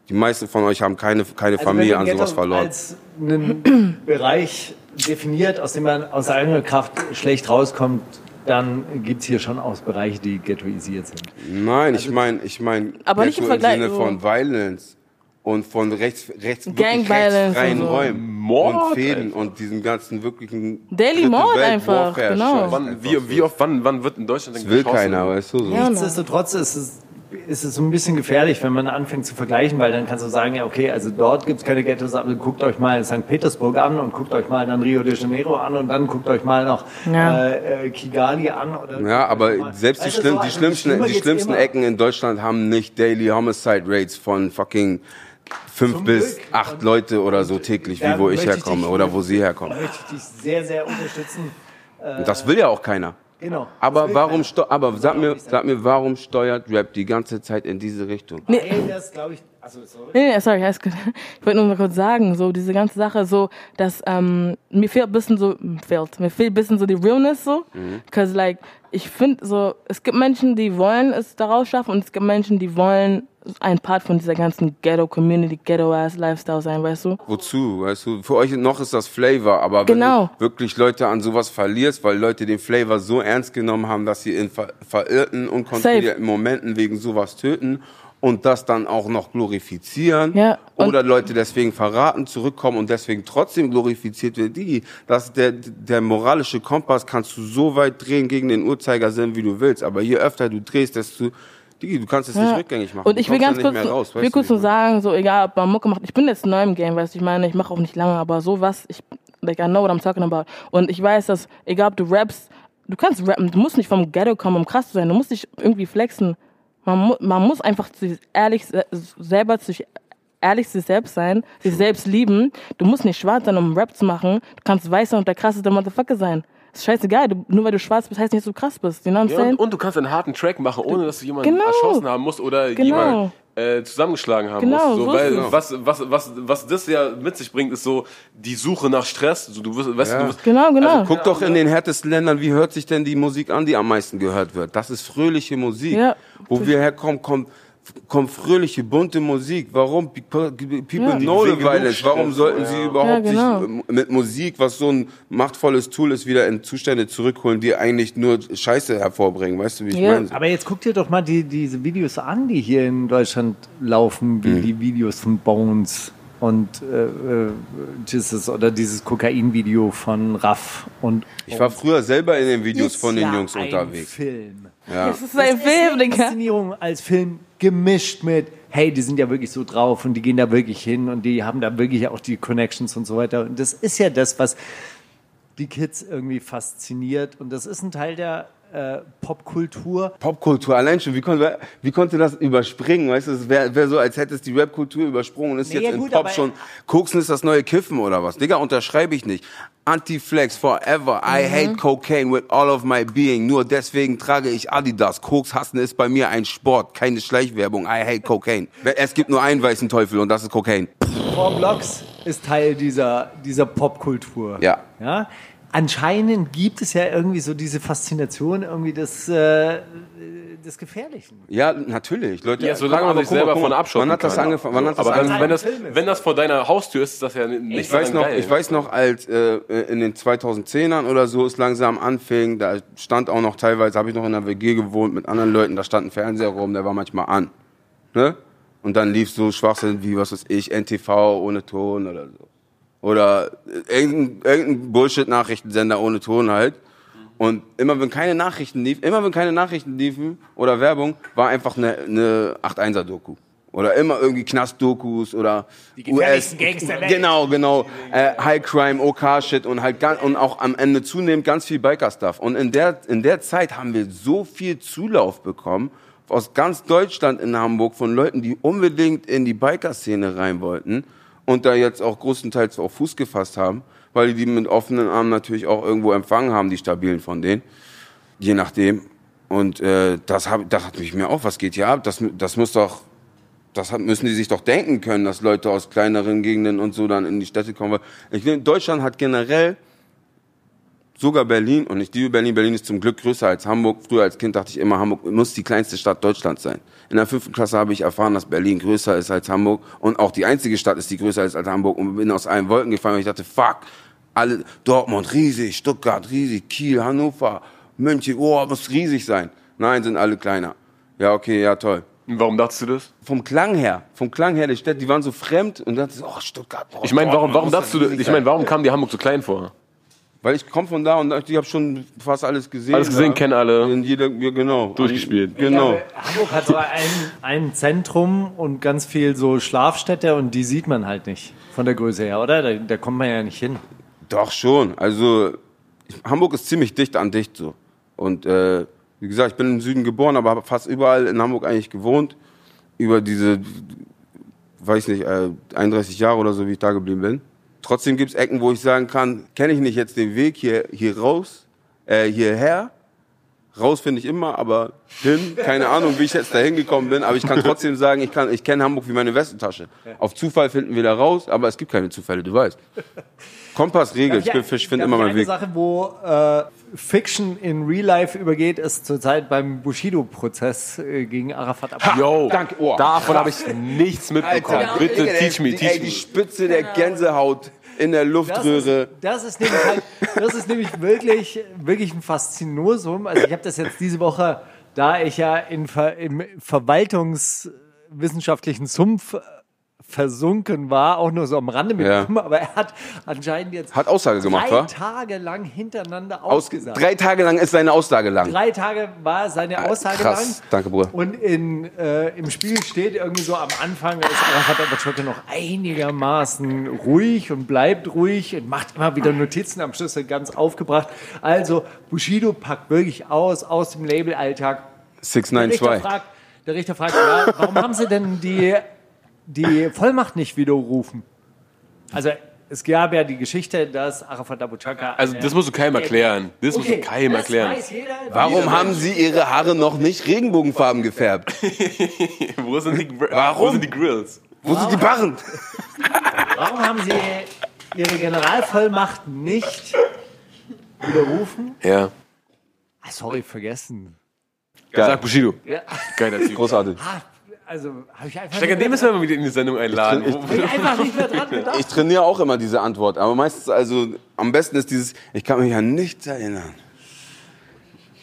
Die meisten von euch haben keine, keine Familie an Also wenn sowas Ghetto verloren. als einen Bereich definiert, aus dem man aus eigener Kraft schlecht rauskommt, dann gibt es hier schon auch Bereiche, die ghettoisiert sind. Nein, ich meine, ich meine, Aber nicht im im Vergleich, Sinne von Violence und von rechts, rechts, wirklich rechtsfreien und so. Räumen Mord und Fäden einfach. und diesen ganzen wirklichen Daily Mord Welt einfach, Warfare genau. Wann, wie, wie oft, wann, wann wird in Deutschland denn Das will geschossen? keiner, weißt du so. Ja. Nichtsdestotrotz ist es, ist es so ein bisschen gefährlich, wenn man anfängt zu vergleichen, weil dann kannst du sagen, ja okay, also dort gibt es keine Ghettos, aber guckt euch mal St. Petersburg an und guckt euch mal dann Rio de Janeiro an und dann guckt euch mal noch Ja. äh, äh, Kigali an. Oder Ja, aber selbst die, du, schlimm, so, die also schlimmsten, die schlimmsten immer. Ecken in Deutschland haben nicht Daily Homicide Rates von fucking fünf Zum bis Glück. acht Und- Leute oder so täglich, wie wo ich herkomme dich- oder wo sie herkommen. Da möchte ich dich sehr, sehr unterstützen. Und das will ja auch keiner. Genau. Aber will warum, aber sag mir, sag mir, warum steuert Rap die ganze Zeit in diese Richtung? Nee. Weil das, glaube ich, also sorry. Nee, nee, sorry, alles gut. Ich wollte nur mal kurz sagen, so diese ganze Sache, so, dass ähm, mir fehlt ein bisschen so, fehlt, mir fehlt ein bisschen so die Realness so, cause like ich finde so, es gibt Menschen, die wollen es daraus schaffen und es gibt Menschen, die wollen ein Part von dieser ganzen Ghetto-Community, Ghetto-ass-Lifestyle sein, weißt du? Wozu? Weißt du, für euch noch ist das Flavor, aber Genau. wenn du wirklich Leute an sowas verlierst, weil Leute den Flavor so ernst genommen haben, dass sie in ver verirrten, unkontrollierten Momenten wegen sowas töten und das dann auch noch glorifizieren Ja, und- oder Leute deswegen verraten, zurückkommen und deswegen trotzdem glorifiziert wird, die, dass der, der moralische Kompass kannst du so weit drehen gegen den Uhrzeigersinn, wie du willst, aber je öfter du drehst, desto, Digi, du kannst es nicht rückgängig machen. Und ich will ganz kurz, raus, will kurz meine? sagen, so egal, ob man Mucke macht, ich bin jetzt neu im Game, weißt du, ich meine, ich mache auch nicht lange, aber sowas, ich, like, I know what I'm talking about. Und ich weiß, dass, egal ob du rappst, du kannst rappen, du musst nicht vom Ghetto kommen, um krass zu sein, du musst dich irgendwie flexen. Man, mu man muss einfach ehrlich, se- selber zu sich ehrlich sich selbst sein, sich selbst lieben. Du musst nicht schwarz sein, um Rap zu machen. Du kannst weißer und der krasseste Motherfucker sein. Ist scheißegal. Du, nur weil du schwarz bist, heißt nicht, dass du krass bist. You know what I'm Ja, und, und du kannst einen harten Track machen, ohne dass du jemanden Genau. erschossen haben musst oder Genau. jemanden äh, zusammengeschlagen haben Genau, musst. So, so weil was, was, was, was das ja mit sich bringt, ist so die Suche nach Stress. So, du wirst, weißt Ja. du wirst, genau, genau. Guck doch in den härtesten Ländern, wie hört sich denn die Musik an, die am meisten gehört wird? Das ist fröhliche Musik. Ja. Wo wir herkommen, kommt, kommt fröhliche, bunte Musik. Warum? People Ja. know the violence. Warum sollten ja. sie überhaupt Ja, genau. sich äh, mit Musik, was so ein machtvolles Tool ist, wieder in Zustände zurückholen, die eigentlich nur Scheiße hervorbringen? Weißt du, wie ich Ja. meine? Aber jetzt guck dir doch mal die, diese Videos an, die hier in Deutschland laufen, wie die Videos von Bones und äh, äh, Jesus oder dieses Kokain-Video von Raff und Ich war früher selber in den Videos Ist von den ja Jungs ein unterwegs. Film. Ja. das ist ein Das ist Film, eine Digga. Inszenierung als Film gemischt mit, hey, die sind ja wirklich so drauf und die gehen da wirklich hin und die haben da wirklich auch die Connections und so weiter. Und das ist ja das, was die Kids irgendwie fasziniert und das ist ein Teil der äh, Popkultur. Popkultur, allein schon, wie konnte, wie konnte das überspringen? Weißt du, es wäre wär so, als hätte es die Rapkultur übersprungen und ist Nee, jetzt ja in gut, Pop aber- schon, Koksen ist das neue Kiffen oder was? Digga, unterschreibe ich nicht. Anti-Flex forever. I Mhm. hate cocaine with all of my being. Nur deswegen trage ich Adidas. Koks hassen ist bei mir ein Sport, keine Schleichwerbung. I hate cocaine. Es gibt nur einen weißen Teufel und das ist Cocaine. Four Blocks ist Teil dieser, dieser Popkultur. Ja. ja. Anscheinend gibt es ja irgendwie so diese Faszination irgendwie des, äh, des Gefährlichen. Ja, natürlich. Leute, ja, solange man sich selber mal, von abschotten Wann hat das kann. angefangen? Wann hat das Aber dann, wenn, das, wenn das vor deiner Haustür ist, ist das ja nicht Ich weiß noch, geil. ich weiß noch, als äh, in den 2010ern oder so es langsam anfing, da stand auch noch teilweise, habe ich noch in einer WG gewohnt mit anderen Leuten, da stand ein Fernseher rum, der war manchmal an. Ne? Und dann lief so Schwachsinn wie, was weiß ich, NTV ohne Ton oder so. Oder irgendein, irgendein Bullshit-Nachrichtensender ohne Ton halt. Und immer wenn keine Nachrichten liefen, immer wenn keine Nachrichten liefen oder Werbung, war einfach eine, eine 8-1er-Doku. Oder immer irgendwie Knast-Dokus oder Die gefährlichsten Gangs der Welt. Genau, genau. Äh, High Crime, OK-Shit und halt ganz, und auch am Ende zunehmend ganz viel Biker-Stuff. Und in der, in der Zeit haben wir so viel Zulauf bekommen aus ganz Deutschland in Hamburg von Leuten, die unbedingt in die Biker-Szene rein wollten und da jetzt auch größtenteils auf Fuß gefasst haben, weil die die mit offenen Armen natürlich auch irgendwo empfangen haben, die stabilen von denen. Je nachdem. Und äh, das, hab, das hat mich mir auch, was geht hier ab? Das, das muss doch, das müssen die sich doch denken können, dass Leute aus kleineren Gegenden und so dann in die Städte kommen. Ich Deutschland hat generell, sogar Berlin, und ich liebe Berlin, Berlin ist zum Glück größer als Hamburg. Früher als Kind dachte ich immer, Hamburg muss die kleinste Stadt Deutschlands sein. In der fünften Klasse habe ich erfahren, dass Berlin größer ist als Hamburg und auch die einzige Stadt ist, die größer ist als Hamburg und bin aus allen Wolken gefallen, weil ich dachte, fuck, alle, Dortmund riesig, Stuttgart riesig, Kiel, Hannover, München, oh, muss riesig sein. Nein, sind alle kleiner. Ja, okay, ja, toll Warum dachtest du das? vom Klang her, vom Klang her der Städte, die waren so fremd und dachte, oh, Stuttgart. Oh, Ich meine, warum, warum dachtest das du, ich meine, warum kam dir Hamburg so klein vor? Weil ich komme von da und ich habe schon fast alles gesehen. Alles gesehen, da. kennen alle. In jeder, ja, genau. Durchgespielt. Genau. Hamburg hat so ein, ein Zentrum und ganz viel so Schlafstädte und die sieht man halt nicht von der Größe her, oder? Da, da kommt man ja nicht hin. Doch schon. Also Hamburg ist ziemlich dicht an dicht so. Und äh, wie gesagt, ich bin im Süden geboren, aber habe fast überall in Hamburg eigentlich gewohnt. Über diese, weiß nicht, äh, 31 Jahre oder so, wie ich da geblieben bin. Trotzdem gibt's Ecken, wo ich sagen kann, kenne ich nicht jetzt den Weg hier, hier raus, äh, hierher. Raus finde ich immer, aber hin, keine Ahnung, wie ich jetzt da hingekommen bin. Aber ich kann trotzdem sagen, ich, kann, ich kenne Hamburg wie meine Westentasche. Auf Zufall finden wir da raus, aber es gibt keine Zufälle, du weißt. Kompass regelt, ich finde find darf immer ich meinen eine Weg. Sache, wo äh, Fiction in Real Life übergeht, ist zurzeit beim Bushido-Prozess äh, gegen Arafat. Abdullah. Yo, danke. Oh, davon habe ich nichts mitbekommen. Alter, Bitte teach me, teach ey, die me. Spitze der Gänsehaut in der Das ist, Luftröhre. das ist nämlich halt, das ist nämlich wirklich, wirklich ein Faszinosum. Also ich habe das jetzt diese Woche, da ich ja in, im verwaltungswissenschaftlichen Sumpf äh, versunken war, auch nur so am Rande mitbekommen, aber er hat anscheinend jetzt Hat Aussage gemacht, drei? Tage lang hintereinander Aus, ausgesagt. drei Tage lang ist seine Aussage lang. Drei Tage war seine Aussage Krass. lang. Danke, Bruder. Und in, äh, im Spiel steht irgendwie so am Anfang, ist Arafat Abachocke noch einigermaßen ruhig und bleibt ruhig und macht immer wieder Notizen, am Schluss ganz aufgebracht. Also Bushido packt wirklich aus, aus dem Labelalltag. Der Richter 692. fragt, der Richter fragt ja, warum haben Sie denn die, die Vollmacht nicht widerrufen? Also es gab ja die Geschichte, dass Arafat Abu Chaka. Also das musst du keinem erklären. Das musst du keinem erklären. Warum haben sie ihre Haare noch nicht regenbogenfarben gefärbt? Wo sind die, Warum? Wo sind die Grills? Wo sind die Barren? Warum haben sie ihre Generalvollmacht nicht widerrufen? Ja. Ah, sorry, vergessen. Sag Bushido. Ja. Geiler Typ. Großartig. Also habe ich einfach, nicht den müssen wir mal wieder in die Sendung einladen. Ich- hab ich einfach nicht mehr dran gedacht. Ich trainiere auch immer diese Antwort, aber meistens, also am besten ist dieses, ich kann mich an nichts erinnern.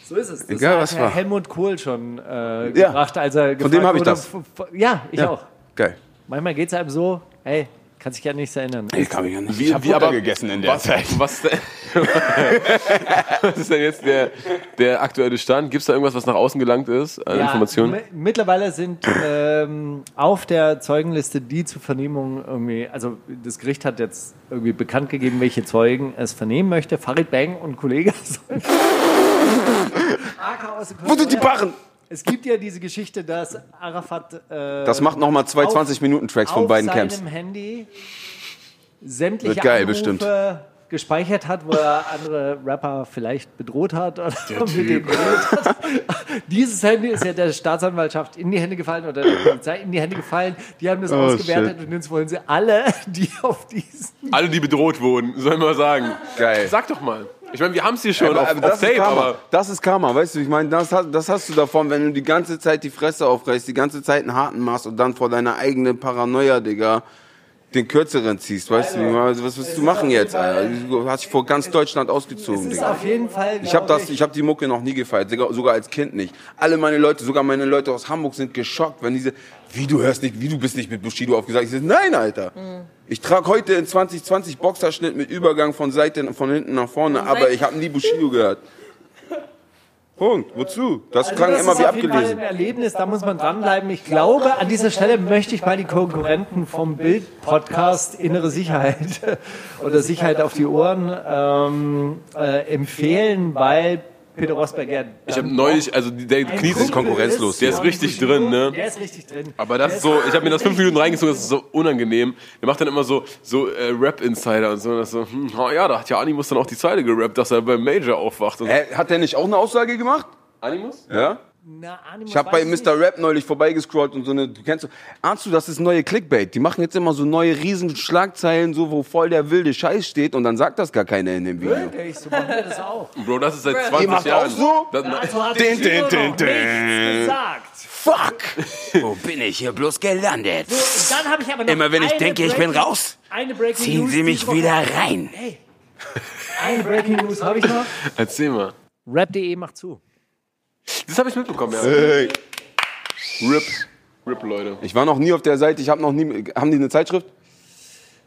So ist es. Das Egal, hat was Herr war. Helmut Kohl schon äh, Ja. gebracht, als er Von dem gefragt hab ich das. Ja, ich auch. Geil. Manchmal geht es einem so, hey, kann sich ja nichts erinnern. Ich kann mich an nichts Wie, Ich hab wie Butter aber gegessen in der was, Zeit. Was, was ist denn jetzt der, der aktuelle Stand? Gibt es da irgendwas, was nach außen gelangt ist an Informationen? mi- Mittlerweile sind ähm, auf der Zeugenliste die zur Vernehmung irgendwie, also das Gericht hat jetzt irgendwie bekannt gegeben, welche Zeugen es vernehmen möchte. Farid Bang und Kollege Wo sind die Barren? Es gibt ja diese Geschichte, dass Arafat. Äh, Das macht nochmal zwei auf- 20-Minuten-Tracks von auf beiden seinem Camps. Handy sämtliche geil, Anrufe bestimmt. gespeichert hat, wo er andere Rapper vielleicht bedroht hat oder mit denen geredet hat. Dieses Handy ist ja der Staatsanwaltschaft in die Hände gefallen oder der Polizei in die Hände gefallen. Die haben das Oh, ausgewertet und jetzt wollen sie alle, die auf diesen Alle, die bedroht wurden, sollen wir mal sagen. Geil. Sag doch mal. Ich meine, wir haben es hier schon Aber, auf, auf das, ist Tape, Karma. aber das ist Karma, weißt du, ich meine, das, hast- das hast du davon, wenn du die ganze Zeit die Fresse aufreißt, die ganze Zeit einen harten machst und dann vor deiner eigenen Paranoia, Digga, den kürzeren ziehst, weißt du, also, was willst du machen jetzt, Alter? Du hast dich vor ganz Deutschland ausgezogen, Digga. auf jeden Fall. Ich habe das, ich habe die Mucke noch nie gefeiert, sogar, als Kind nicht. Alle meine Leute, sogar meine Leute aus Hamburg sind geschockt, wenn diese, wie du hörst nicht, wie du bist nicht mit Bushido aufgesagt. Ich sage, nein, Alter. Ich trage heute in 2020 Boxerschnitt mit Übergang von Seite, von hinten nach vorne, aber ich habe nie Bushido gehört. Punkt. Wozu? Das Also klang das immer ist wie auf jeden Fall ein abgelesen. Erlebnis, da muss man dranbleiben. Ich glaube, an dieser Stelle möchte ich mal die Konkurrenten vom Bild-Podcast Innere Sicherheit oder Sicherheit auf die Ohren ähm, äh, empfehlen, weil Peter Rosberg ja. ich habe neulich, also der ein kniet sich Kumpel konkurrenzlos. Der ist richtig Bushido. drin, ne? Der ist richtig drin. Aber das ist so, ich habe mir das fünf Minuten reingezogen, das ist so unangenehm. Der macht dann immer so, so äh, Rap-Insider und so. Und das so hm, oh ja, da hat ja Animus dann auch die Zeile gerappt, dass er beim Major aufwacht. Und so. Hä, hat der nicht auch eine Aussage gemacht? Animus? Ja? Na, Animus Ich habe bei Mr. Rap neulich vorbeigescrollt und so eine, du kennst du, ahnst du, das ist neue Clickbait. Die machen jetzt immer so neue riesen Schlagzeilen, so wo voll der wilde Scheiß steht und dann sagt das gar keiner in dem Video. nicht. Wirklich, so machen wir das auch. Bro, das ist seit Ihr 20 macht Jahren. auch so? Das, Also hat din, nichts din. gesagt. Fuck! Wo bin ich hier bloß gelandet? Und dann habe ich aber noch Immer wenn ich denke, ich bin Breaking- raus, eine Breaking Ziehen News Sie mich wieder rein. Hey, eine Breaking News habe ich noch. erzähl mal. Rap.de macht zu. Das habe ich mitbekommen, ja. Hey. Rip. Rip, Leute. Ich war noch nie auf der Seite, ich habe noch nie, haben die eine Zeitschrift?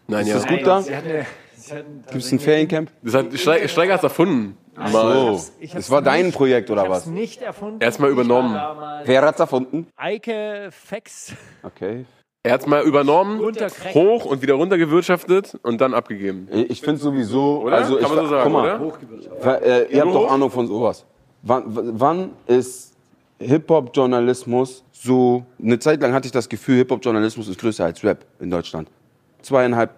Nein, Ist ja. das gut da? Sie hatten Gibt es ein Feriencamp? Das hat Steiger, Steiger hat's erfunden. Mal. So, ich das war dein nicht- Projekt oder Ich was? nicht erfunden. Erstmal übernommen. Ich war damals Wer hat's erfunden? Eike Fex. Okay. Er hat's mal übernommen, hoch und wieder runtergewirtschaftet und dann abgegeben. Ich finde sowieso, Oder? also ich, Kann man so sagen, guck mal, oder? Äh, ihr habt doch Ahnung von sowas. Wann, wann ist Hip-Hop-Journalismus so. Eine Zeit lang hatte ich das Gefühl, Hip-Hop-Journalismus ist größer als Rap in Deutschland. Zweieinhalb,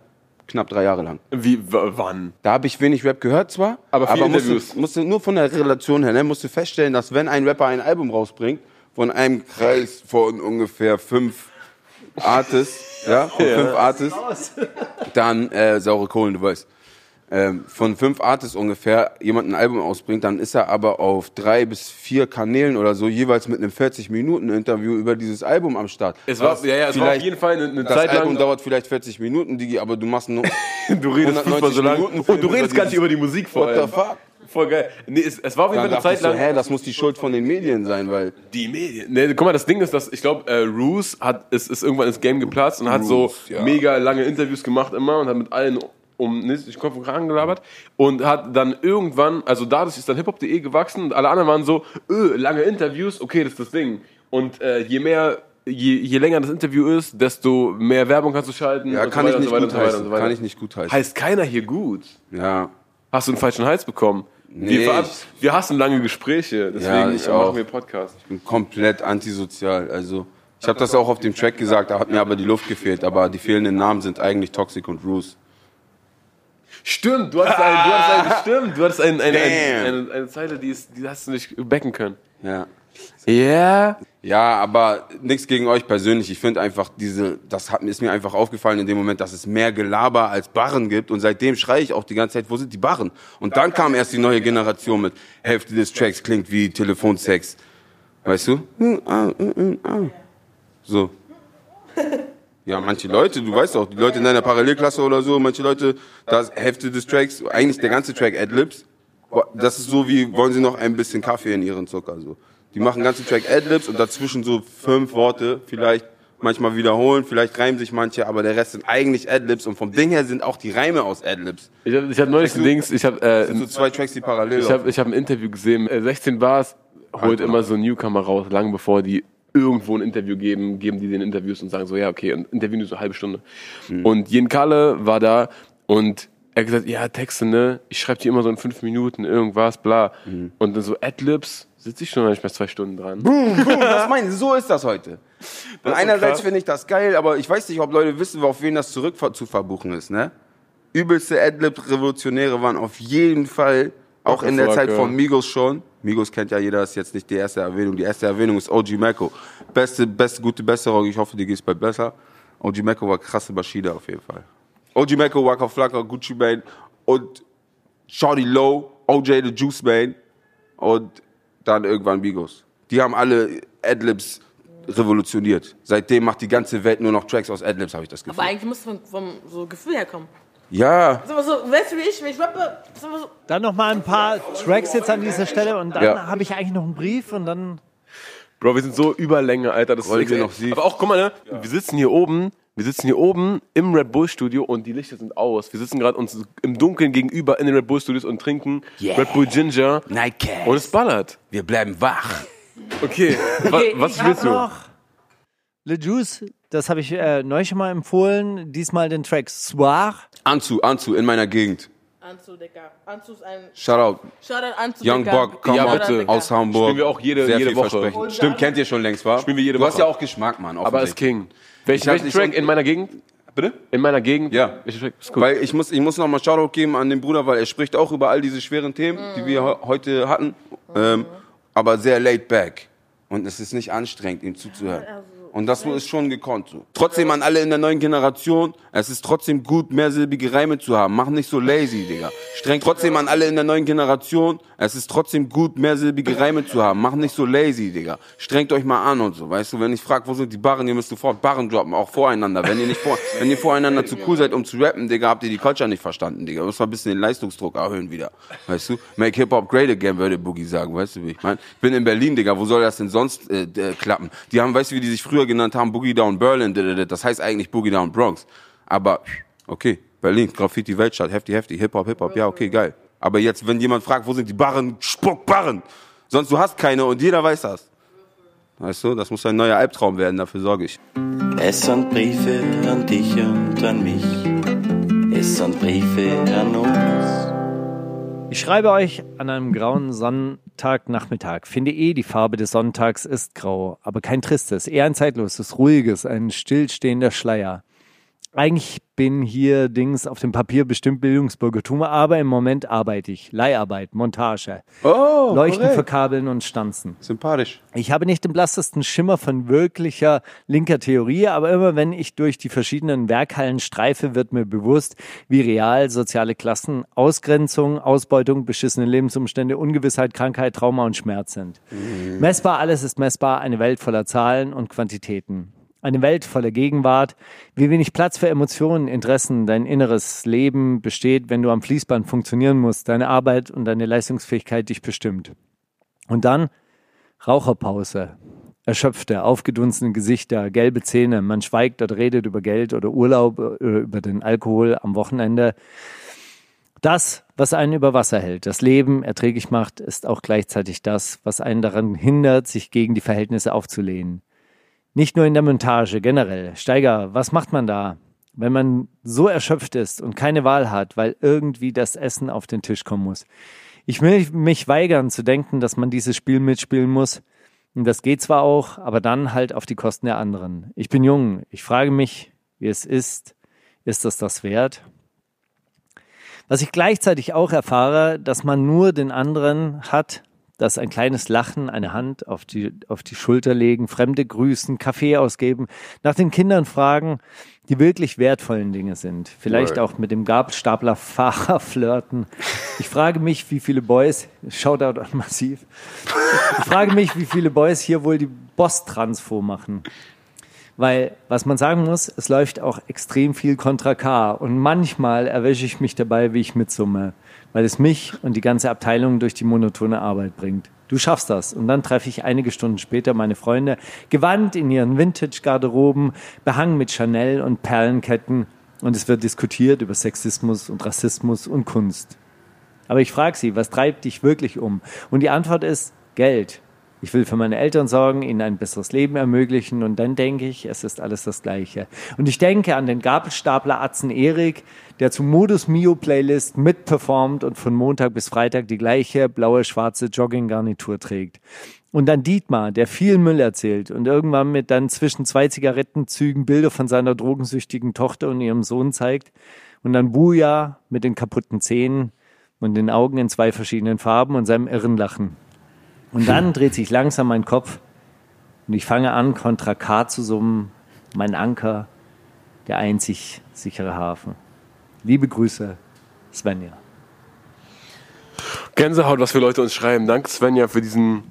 knapp drei Jahre lang. Wie, wann? Da habe ich wenig Rap gehört zwar, Aber viele musste, musste nur von der Relation her, ne, musste feststellen, dass wenn ein Rapper ein Album rausbringt, von einem Kreis von ungefähr fünf Artists, ja, von fünf Artists, dann äh, saure Kohlen, du weißt. Ähm, von fünf Artists ungefähr jemand ein Album ausbringt, dann ist er aber auf drei bis vier Kanälen oder so jeweils mit einem 40-Minuten-Interview über dieses Album am Start. Es war, ja, ja, es war auf jeden Fall eine, eine das Zeit Album lang. dauert vielleicht 40 Minuten, Digi, aber du machst nur du redest 190 so lang. Minuten Und du redest gar nicht über die Musik vor What the fuck? Voll geil. Nee, es, es war auf jeden Fall eine Zeit so, lang. hä, das muss die Schuld von den Medien sein, weil Die Medien. Nee, guck mal, das Ding ist, dass ich glaube, äh, Roos hat ist, ist irgendwann ins Game geplatzt und hat so Roos, ja. mega lange Interviews gemacht immer und hat mit allen um nicht ich Kopf und Kragen gelabert und hat dann irgendwann, also dadurch ist dann hiphop.de gewachsen und alle anderen waren so, öh, lange Interviews, okay, das ist das Ding. Und äh, je mehr Je, je länger das Interview ist, desto mehr Werbung kannst du schalten. ja, kann so ich nicht so gut heißen. so. Kann ich nicht gut heißen. Heißt keiner hier gut. Ja, Hast du einen falschen Hals bekommen? Nee, wir, ich- wir hassen lange Gespräche, deswegen Ja, ich auch. machen wir Podcast. bin komplett antisozial. Also ich habe das auch auf dem Track gesagt, da hat mir aber die Luft gefehlt. Aber die fehlenden Namen sind eigentlich Toxic und Roos. Stimmt, du hattest, ein, du hattest ein, stimmt, du hattest ein, ein, ein, Damn. eine, eine Zeile, die, ist, die hast du nicht backen können. Ja. Ja. Ja, aber nichts gegen euch persönlich. Ich finde einfach diese, das hat, ist mir einfach aufgefallen in dem Moment, dass es mehr Gelaber als Barren gibt. Und seitdem schreie ich auch die ganze Zeit, wo sind die Barren? Und dann kam erst die neue Generation mit Hälfte des Tracks klingt wie Telefonsex. Weißt du? So. Ja, manche Leute, du weißt auch, die Leute in deiner Parallelklasse oder so, manche Leute, da ist Hälfte des Tracks, eigentlich der ganze Track Adlibs. Das ist so wie, wollen sie noch ein bisschen Kaffee in ihren Zucker, so. Die machen den ganzen Track Adlibs und dazwischen so fünf Worte, vielleicht manchmal wiederholen, vielleicht reimen sich manche, aber der Rest sind eigentlich Adlibs und vom Ding her sind auch die Reime aus Adlibs. Ich habe ich hab neulich ein Dings, ich habe äh, so zwei Tracks, die parallel ich hab, ich hab ein Interview gesehen, äh, 16 Bars holt immer so Newcomer raus, lang bevor die irgendwo ein Interview geben, geben die den Interviews und sagen so, ja, okay, und interviewen die so eine halbe Stunde. Und Jen Kalle war da und er hat gesagt, ja, Texte, ne, ich schreibe die immer so in fünf Minuten, irgendwas, bla. Und dann so Adlibs, sitze ich schon manchmal zwei Stunden dran. das meine ich, so ist das heute. Und ist einerseits finde ich das geil, aber ich weiß nicht, ob Leute wissen, auf wen das zurück zu verbuchen ist, ne? Übelste Adlib-Revolutionäre waren auf jeden Fall, auch in der Zeit ja. von Migos schon. Migos kennt ja jeder, ist jetzt nicht die erste Erwähnung. Die erste Erwähnung ist OG Mecco. Beste, beste, gute Besserung. Ich hoffe, dir geht's bald besser. OG Mecco war krasse Maschine auf jeden Fall. OG Mecco, Waka Flocka, Gucci Mane und Shorty Low, OJ the Juice Mane und dann irgendwann Migos. Die haben alle Adlibs revolutioniert. Seitdem macht die ganze Welt nur noch Tracks aus Adlibs, habe ich das Aber Gefühl. eigentlich muss es vom, vom so Gefühl herkommen. Ja, aber so, weißt du wie ich, wenn ich rappe, ist aber so, Dann noch mal ein paar Tracks jetzt an dieser Stelle und dann Ja. habe ich eigentlich noch einen Brief und dann Bro, wir sind so Überlänge, Alter. Das Wollen ist noch sie? Aber auch, guck mal, ne? Wir sitzen hier oben, wir sitzen hier oben im Red Bull Studio und die Lichter sind aus. Wir sitzen gerade uns im Dunkeln gegenüber in den Red Bull Studios und trinken Yeah. Red Bull Ginger Nightcast. und es ballert. Wir bleiben wach. Okay, Okay, was ich spielst hab du? noch Le Juice, das habe ich äh, neu schon mal empfohlen. Diesmal den Track Soir. Anzu, Anzu, in meiner Gegend. Anzu, Digga. Anzu ist ein, Shoutout. Shoutout Anzu, Young Digga. Bock, komm Ja, bitte. aus Hamburg. Spielen wir auch jede- Sehr jede Woche. Stimmt, kennt ihr schon längst, wa? Spielen wir jede Du hast Woche. ja auch Geschmack, Mann. Aber ist. King. Welchen, Ich hab welchen Track in meiner Gegend? Bitte? In meiner Gegend? Ja. Welcher Track? Ist gut. Weil ich muss, ich muss noch mal Shoutout geben an den Bruder, weil er spricht auch über all diese schweren Themen, die wir he- heute hatten, ähm, aber sehr laid back. Und es ist nicht anstrengend, ihm zuzuhören. Und das ist schon gekonnt so. Trotzdem an alle in der neuen Generation, es ist trotzdem gut, mehrsilbige Reime zu haben. Mach nicht so lazy, Digga. Streng trotzdem an alle in der neuen Generation, es ist trotzdem gut, mehrsilbige Reime zu haben. Mach nicht so lazy, Digga. Strengt euch mal an und so. Weißt du, wenn ich frage, wo sind die Barren, ihr müsst sofort Barren droppen, auch voreinander. Wenn ihr nicht vor, wenn ihr voreinander zu cool seid, um zu rappen, Digga, habt ihr die Culture nicht verstanden, Digga. Muss mal ein bisschen den Leistungsdruck erhöhen wieder. Weißt du? Make Hip-Hop great again, würde Boogie sagen. Weißt du, wie ich meine? Ich bin in Berlin, Digga. Wo soll das denn sonst äh, äh, klappen? Die haben, weißt du, wie die sich früher genannt haben? Boogie Down Berlin. Das heißt eigentlich Boogie Down Bronx. Aber, okay. Berlin, Graffiti, Weltstadt, heftig, heftig, Hip-Hop, Hip-Hop. Ja, okay, geil. Aber jetzt, wenn jemand fragt, wo sind die Barren? Spuck Barren! Sonst, du hast keine und jeder weiß das. Weißt du, das muss ein neuer Albtraum werden, dafür sorge ich. Es sind Briefe an dich und an mich. Es sind Briefe an uns. Ich schreibe euch an einem grauen Sonntagnachmittag. Finde eh, die Farbe des Sonntags ist grau, aber kein tristes, eher ein zeitloses, ruhiges, ein stillstehender Schleier. Eigentlich bin hier Dings auf dem Papier bestimmt Bildungsbürgertum, aber im Moment arbeite ich. Leiharbeit, Montage, Oh, Leuchten verkabeln und Stanzen. Sympathisch. Ich habe nicht den blassesten Schimmer von wirklicher linker Theorie, aber immer wenn ich durch die verschiedenen Werkhallen streife, wird mir bewusst, wie real soziale Klassen, Ausgrenzung, Ausbeutung, beschissene Lebensumstände, Ungewissheit, Krankheit, Trauma und Schmerz sind. Messbar, alles ist messbar, eine Welt voller Zahlen und Quantitäten. Eine Welt voller Gegenwart, wie wenig Platz für Emotionen, Interessen, dein inneres Leben besteht, wenn du am Fließband funktionieren musst, deine Arbeit und deine Leistungsfähigkeit dich bestimmt. Und dann Raucherpause. Erschöpfte, aufgedunsene Gesichter, gelbe Zähne, man schweigt oder redet über Geld oder Urlaub, äh, über den Alkohol am Wochenende. Das, was einen über Wasser hält, das Leben erträglich macht, ist auch gleichzeitig das, was einen daran hindert, sich gegen die Verhältnisse aufzulehnen. Nicht nur in der Montage, generell. Steiger, was macht man da, wenn man so erschöpft ist und keine Wahl hat, weil irgendwie das Essen auf den Tisch kommen muss? Ich will mich weigern zu denken, dass man dieses Spiel mitspielen muss. Und das geht zwar auch, aber dann halt auf die Kosten der anderen. Ich bin jung. Ich frage mich, wie es ist. Ist das das wert? Was ich gleichzeitig auch erfahre, dass man nur den anderen hat, dass ein kleines Lachen, eine Hand auf die, auf die Schulter legen, Fremde grüßen, Kaffee ausgeben, nach den Kindern fragen, die wirklich wertvollen Dinge sind. Vielleicht auch mit dem Gabelstaplerfahrer flirten. Ich frage mich, wie viele Boys, Shoutout an Massiv, ich frage mich, wie viele Boys hier wohl die Boss-Transfo machen. Weil, was man sagen muss, es läuft auch extrem viel kontra K. Und manchmal erwische ich mich dabei, wie ich mitsumme. Weil es mich und die ganze Abteilung durch die monotone Arbeit bringt. Du schaffst das. Und dann treffe ich einige Stunden später meine Freunde, gewandt in ihren Vintage-Garderoben, behangen mit Chanel und Perlenketten. Und es wird diskutiert über Sexismus und Rassismus und Kunst. Aber ich frage sie, was treibt dich wirklich um? Und die Antwort ist Geld. Ich will für meine Eltern sorgen, ihnen ein besseres Leben ermöglichen und dann denke ich, es ist alles das Gleiche. Und ich denke an den Gabelstapler Atzen Erik, der zum Modus Mio Playlist mitperformt und von Montag bis Freitag die gleiche blaue, schwarze Jogginggarnitur trägt. Und dann Dietmar, der viel Müll erzählt und irgendwann mit dann zwischen zwei Zigarettenzügen Bilder von seiner drogensüchtigen Tochter und ihrem Sohn zeigt. Und dann Buja mit den kaputten Zähnen und den Augen in zwei verschiedenen Farben und seinem irren Lachen. Und dann dreht sich langsam mein Kopf und ich fange an, kontra K zu summen, mein Anker, der einzig sichere Hafen. Liebe Grüße, Svenja. Gänsehaut, was für Leute uns schreiben. Danke, Svenja, für diesen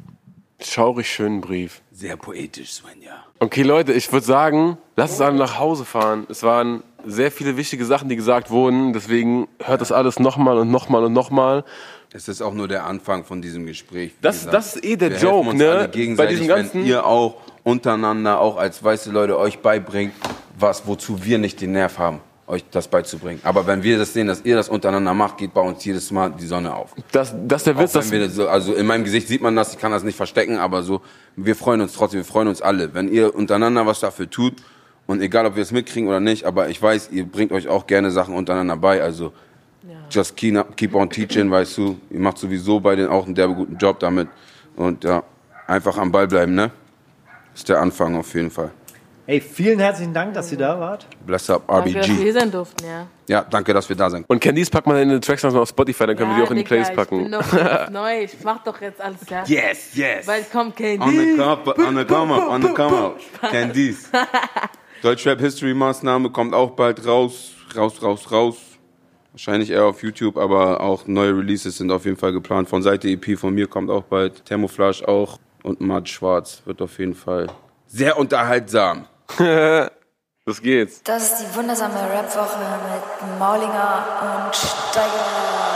schaurig schönen Brief. Sehr poetisch, Svenja. Okay, Leute, ich würde sagen, lasst uns alle nach Hause fahren. Es waren sehr viele wichtige Sachen, die gesagt wurden. Deswegen hört das alles nochmal und nochmal und nochmal. Es ist auch nur der Anfang von diesem Gespräch. Das- das ist eh der wir Joke, ne? alle Bei diesem ganzen- wenn ihr auch untereinander, auch als weiße Leute euch beibringt, was, wozu wir nicht den Nerv haben, euch das beizubringen. Aber wenn wir das sehen, dass ihr das untereinander macht, geht bei uns jedes Mal die Sonne auf. Das, das ist der Witz, wenn wir das so, also in meinem Gesicht sieht man das, ich kann das nicht verstecken, aber so, wir freuen uns trotzdem, wir freuen uns alle. Wenn ihr untereinander was dafür tut, und egal ob wir es mitkriegen oder nicht, aber ich weiß, ihr bringt euch auch gerne Sachen untereinander bei, also just keep, keep on teaching, weißt du, ihr macht sowieso bei den auch einen derbe guten Job damit und ja, einfach am Ball bleiben, ne? Ist der Anfang auf jeden Fall. Hey, vielen herzlichen Dank, dass ihr da wart. Bless up, Danke, dass wir RBG. hier sein durften, ja. Ja, danke, dass wir da sind. Und Candice packt mal in den Tracks noch auf Spotify, dann können wir die auch in die Digga, Playlist Ich packen. bin jetzt neu, ich mach doch jetzt alles, ja. Yes, yes. Bald kommt Candy. On the come, on the come up, on the come up. Candice. Deutschrap History Maßnahme kommt auch bald raus. Raus, raus, raus. Wahrscheinlich eher auf YouTube, aber auch neue Releases sind auf jeden Fall geplant. Von Seite EP von mir kommt auch bald. Thermoflash auch. Und Mad Schwarz wird auf jeden Fall sehr unterhaltsam. Los geht's. Das ist die wundersame Rap-Woche mit Maulinger und Steiger.